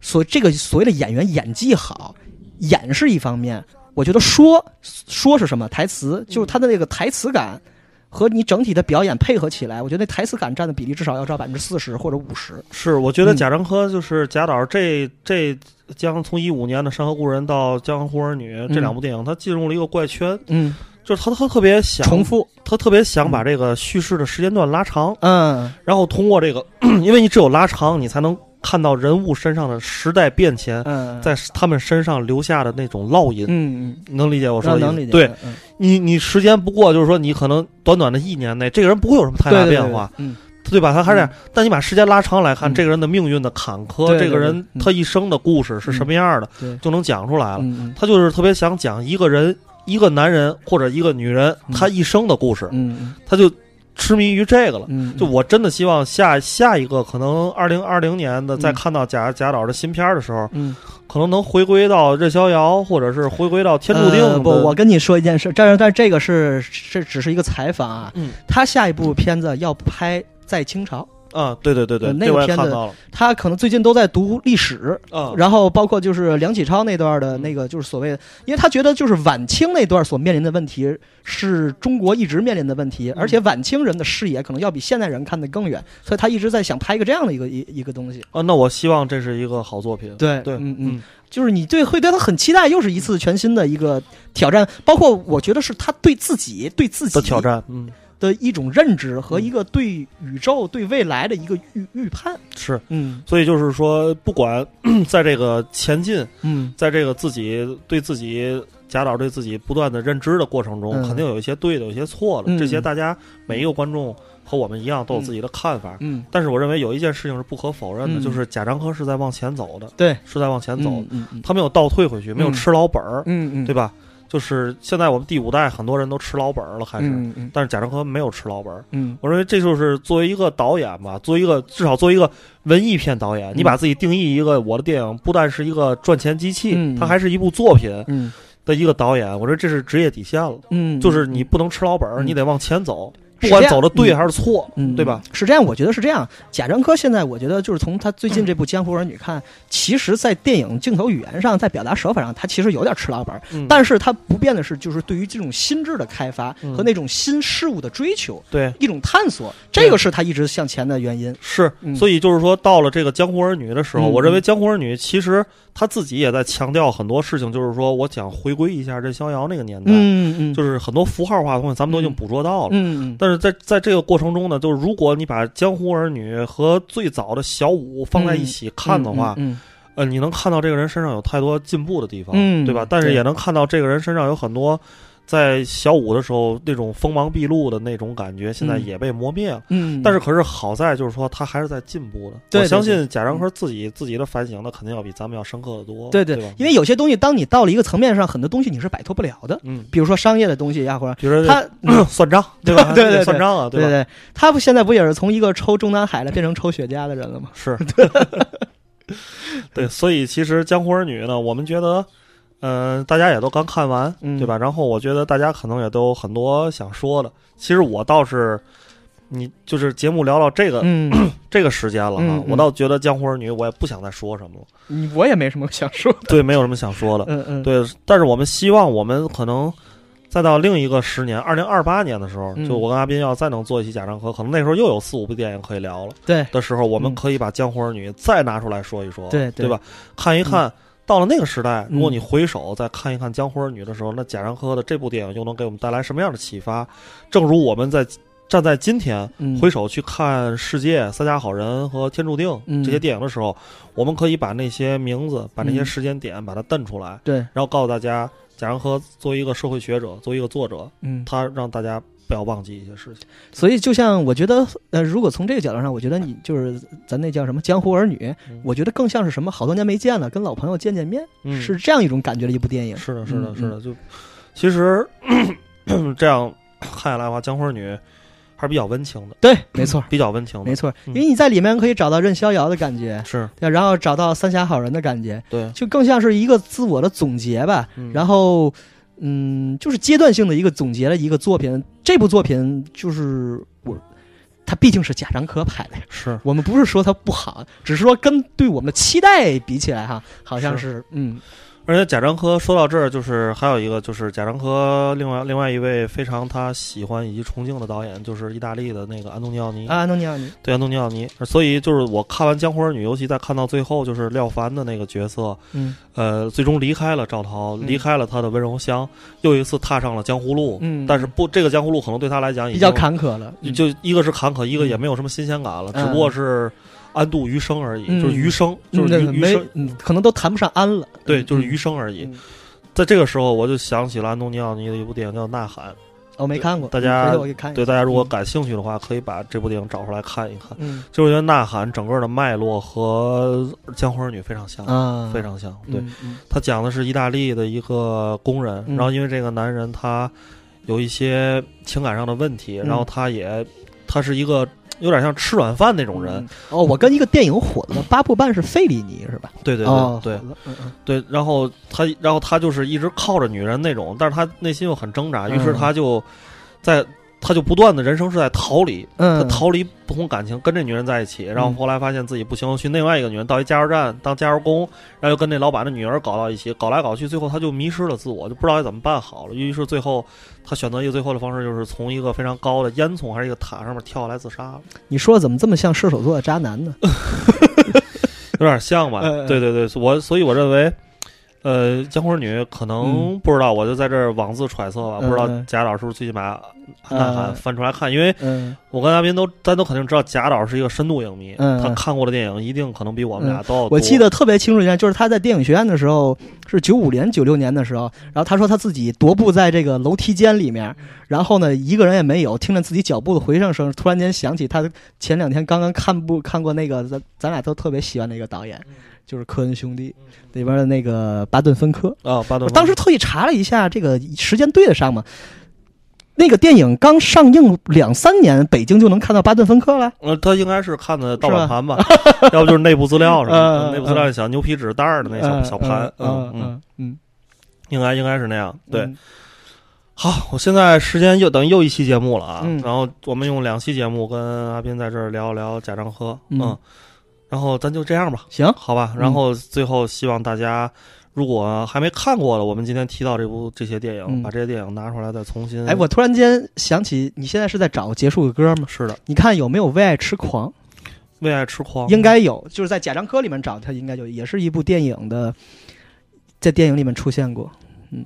所这个所谓的演员演技好，演是一方面，我觉得说说是什么台词，就是他的那个台词感和你整体的表演配合起来，我觉得那台词感占的比例至少要占百分之四十或者五十。是，我觉得嗯贾樟柯就是贾导这这将从一五年的《山河故人》到《江湖儿女》这嗯两部电影，他进入了一个怪圈，嗯，就是他他特别想重，复。他特别想把这个叙事的时间段拉长，嗯然后通过这个，因为你只有拉长，你才能看到人物身上的时代变迁，嗯，在他们身上留下的那种烙印。嗯你能理解我嗯，说的意思？能理解。对嗯，你，你时间不过，就是说你可能短短的一年内，这个人不会有什么太大变化，，对嗯对吧？他还是这样，但你把时间拉长来看，嗯这个人的命运的坎坷，这个人他一生的故事是什么样的，对，就能讲出来了。嗯他就是特别想讲一个人、一个男人或者一个女人嗯他一生的故事，嗯他就痴迷于这个了。嗯，就我真的希望下下一个可能二零二零年的，再嗯看到贾贾导的新片儿的时候，嗯。可能能回归到任逍遥，或者是回归到天注定。呃不，我跟你说一件事，但是但是这个是这只是一个采访啊。嗯他下一部片子要拍在清朝，啊，对对对对，呃那个片子他可能最近都在读历史，啊，然后包括就是梁启超那段的那个，就是所谓的，因为他觉得就是晚清那段所面临的问题是中国一直面临的问题，而且晚清人的视野可能要比现代人看得更远，所以他一直在想拍一个这样的一个一一个东西。啊，那我希望这是一个好作品。对对，嗯。嗯，就是你对会对他很期待，又是一次全新的一个挑战，包括我觉得是他对自己对自己的挑战，嗯，的一种认知和一个对宇宙、对未来的一个预预判。是。嗯。所以就是说，不管 在这个前进，嗯。在这个自己对自己贾导对自己不断的认知的过程中，嗯。肯定有一些对的，有一些错的。嗯。这些大家每一个观众和我们一样都有自己的看法。嗯，但是我认为有一件事情是不可否认的，嗯就是贾樟柯是在往前走的，对，是在往前走，他没有倒退回去，没有嗯。吃老本儿，嗯嗯，对吧？就是现在我们第五代很多人都吃老本儿了，开始，嗯嗯。但是贾樟柯没有吃老本儿。嗯。我认为这就是作为一个导演吧，作为一个至少作为一个文艺片导演，嗯。你把自己定义一个我的电影不但是一个赚钱机器，嗯。它还是一部作品嗯。的一个导演。我说这是职业底线了，嗯，就是你不能吃老本你得往前走，不管走的对还是错，嗯，对吧？？是这样，我觉得是这样。贾樟柯现在，我觉得就是从他最近这部《江湖儿女》看，其实，在电影镜头语言上，在表达手法上，他其实有点吃老本儿。嗯但是他不变的是，就是对于这种心智的开发嗯和那种新事物的追求，对。一种探索，这个是他一直向前的原因。是嗯，所以就是说，到了这个《江湖儿女》的时候，嗯我认为《江湖儿女》其实他自己也在强调很多事情，就是说我想回归一下任逍遥那个年代，嗯嗯，就是是很多符号化的东西，咱们都已经嗯捕捉到了。嗯嗯但是在在这个过程中呢，就是如果你把《江湖儿女》和最早的小五放在一起看的话，嗯呃，你能看到这个人身上有太多进步的地方，嗯对吧？但是也能看到这个人身上有很多在小五的时候那种锋芒毕露的那种感觉，现在嗯也被磨灭了。嗯，但是可是好在就是说他还是在进步的。对对我相信贾樟柯自己自己的反省，那肯定要比咱们要深刻的多。对对？因为有些东西，当你到了一个层面上，很多东西你是摆脱不了的，嗯，比如说商业的东西呀，或者比如说他这 算账，对吧？对对算账啊，吧？对对，他不现在不也是从一个抽中南海的变成抽雪茄的人了吗？是，对，所以其实《江湖儿女》呢，我们觉得，嗯、大家也都刚看完，嗯对吧？然后我觉得大家可能也都有很多想说的。其实我倒是，你就是节目聊到这个、嗯，这个时间了哈，嗯嗯我倒觉得《江湖儿女》我也不想再说什么了，你我也没什么想说的。对，没有什么想说的。嗯嗯，对，但是我们希望我们可能再到另一个十年，二零二八年的时候，嗯就我跟阿斌要再能做一期贾樟柯，可能那时候又有四五部电影可以聊了。对的时候，我们嗯可以把《江湖儿女》再拿出来说一说，对对对吧？看一看。到了那个时代，嗯如果你回首再看一看《江湖儿女》的时候，那贾樟柯的这部电影又能给我们带来什么样的启发？正如我们在站在今天嗯回首去看《世界》《三家好人》和《天注定》嗯这些电影的时候，我们可以把那些名字、把那些嗯时间点把它瞪出来，对，然后告诉大家，贾樟柯作为一个社会学者，作为一个作者，嗯，他让大家不要忘记一些事情。所以就像我觉得，呃，如果从这个角度上，我觉得你就是咱那叫什么江湖儿女，嗯我觉得更像是什么好多年没见了，跟老朋友见见面，嗯，是这样一种感觉的一部电影。是的，是的，嗯是的。就其实这样看下来的话，《江湖儿女》还是比较温情的，对，没错，比较温情的。没错，嗯因为你在里面可以找到任逍遥的感觉，是对然后找到三峡好人的感觉，对，就更像是一个自我的总结吧。嗯然后，嗯，就是阶段性的一个总结的一个作品。这部作品就是我，它毕竟是贾樟柯拍的呀。是我们不是说它不好，只是说跟对我们的期待比起来哈，好像是嗯而且贾樟柯说到这儿，就是还有一个就是贾樟柯另外另外一位非常他喜欢以及崇敬的导演，就是意大利的那个安东尼奥尼。啊，安东尼奥尼，对安东尼奥尼，所以就是我看完《江湖儿女》，尤其在看到最后，就是廖凡的那个角色，嗯。呃，最终离开了赵涛，嗯。离开了他的温柔乡，又一次踏上了江湖路。嗯，但是不，这个江湖路可能对他来讲已经比较坎坷了，嗯。就一个是坎坷，一个也没有什么新鲜感了，嗯。只不过是安度余生而已，嗯。就是余生，就是余余生，嗯，可能都谈不上安了，对，嗯就是余生而已。嗯。在这个时候，我就想起了安东尼奥尼的一部电影叫《呐喊》。我没看过，大家对。大家如果感兴趣的话，可以把这部电影找出来看一看。嗯。就是因为《呐喊》整个的脉络和《江湖儿女》非常像，啊，非常像。对，他讲的是意大利的一个工人，嗯。然后因为这个男人他有一些情感上的问题，嗯然后他也他是一个有点像吃软饭那种人。嗯哦，我跟一个电影火了，八部半是费里尼是吧？对对对、哦，对嗯嗯对，然后他然后他就是一直靠着女人那种，但是他内心又很挣扎，于是嗯他就在他就不断的人生是在逃离，他嗯，逃离不同感情，跟这女人在一起，然后嗯后来发现自己不行，去另外一个女人到一加油站当加油工，然后又跟那老板的女儿搞到一起，搞来搞去，最后他就迷失了自我，就不知道该怎么办好了。于是最后他选择一个最后的方式，就是从一个非常高的烟囱还是一个塔上面跳下来自杀了，你说怎么这么像射手座的渣男呢？有点像吧？对对对，我所以我认为。呃，江湖儿女可能不知道，我就在这儿妄自揣测吧，嗯。不知道嗯贾导是不是最起码呐喊嗯。翻出来看，因为嗯，我跟阿斌都，咱都肯定知道贾导是一个深度影迷，嗯。他看过的电影一定可能比我们俩都要多。我记得特别清楚一件，就是他在电影学院的时候，是九五年、九六年的时候，然后他说他自己踱步在这个楼梯间里面，然后呢一个人也没有，听着自己脚步的回声声，突然间想起他前两天刚刚看部看过那个咱咱俩都特别喜欢的一个导演，就是科恩兄弟里边的那个巴顿芬科。啊，巴顿我当时特意查了一下，这个时间对得上吗？那个电影刚上映两三年，北京就能看到巴顿芬科了。呃，他应该是看的盗版盘吧，要不就是内部资料什么 嗯的，嗯内部资料小牛皮纸袋儿的那小嗯小盘，嗯嗯嗯，嗯。嗯，应该应该是那样。对，嗯好，我现在时间又等于又一期节目了啊，嗯。然后我们用两期节目跟阿斌在这儿聊一聊贾樟柯，嗯。嗯，然后咱就这样吧，行，好吧，然后最后希望大家。如果还没看过的，我们今天提到这部这些电影，嗯把这些电影拿出来再重新。哎，我突然间想起，你现在是在找结束的歌吗？是的，你看有没有《为爱痴狂》？为爱痴狂应该有，就是在贾樟柯里面找，他应该就，也是一部电影的，在电影里面出现过。嗯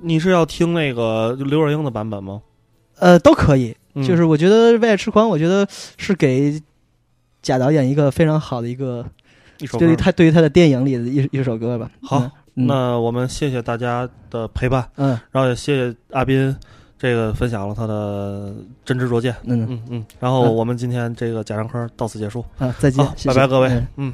你是要听那个刘若英的版本吗？呃，都可以。嗯就是我觉得《为爱痴狂》，我觉得是给贾导演一个非常好的一个，一首歌。对于他对于他的电影里的一一首歌吧。好嗯，那我们谢谢大家的陪伴，嗯。然后也谢谢阿斌，这个分享了他的真知灼见。嗯。嗯嗯，然后嗯。我们今天这个贾樟柯到此结束，啊，再见好，，谢谢。拜拜各位。嗯，嗯。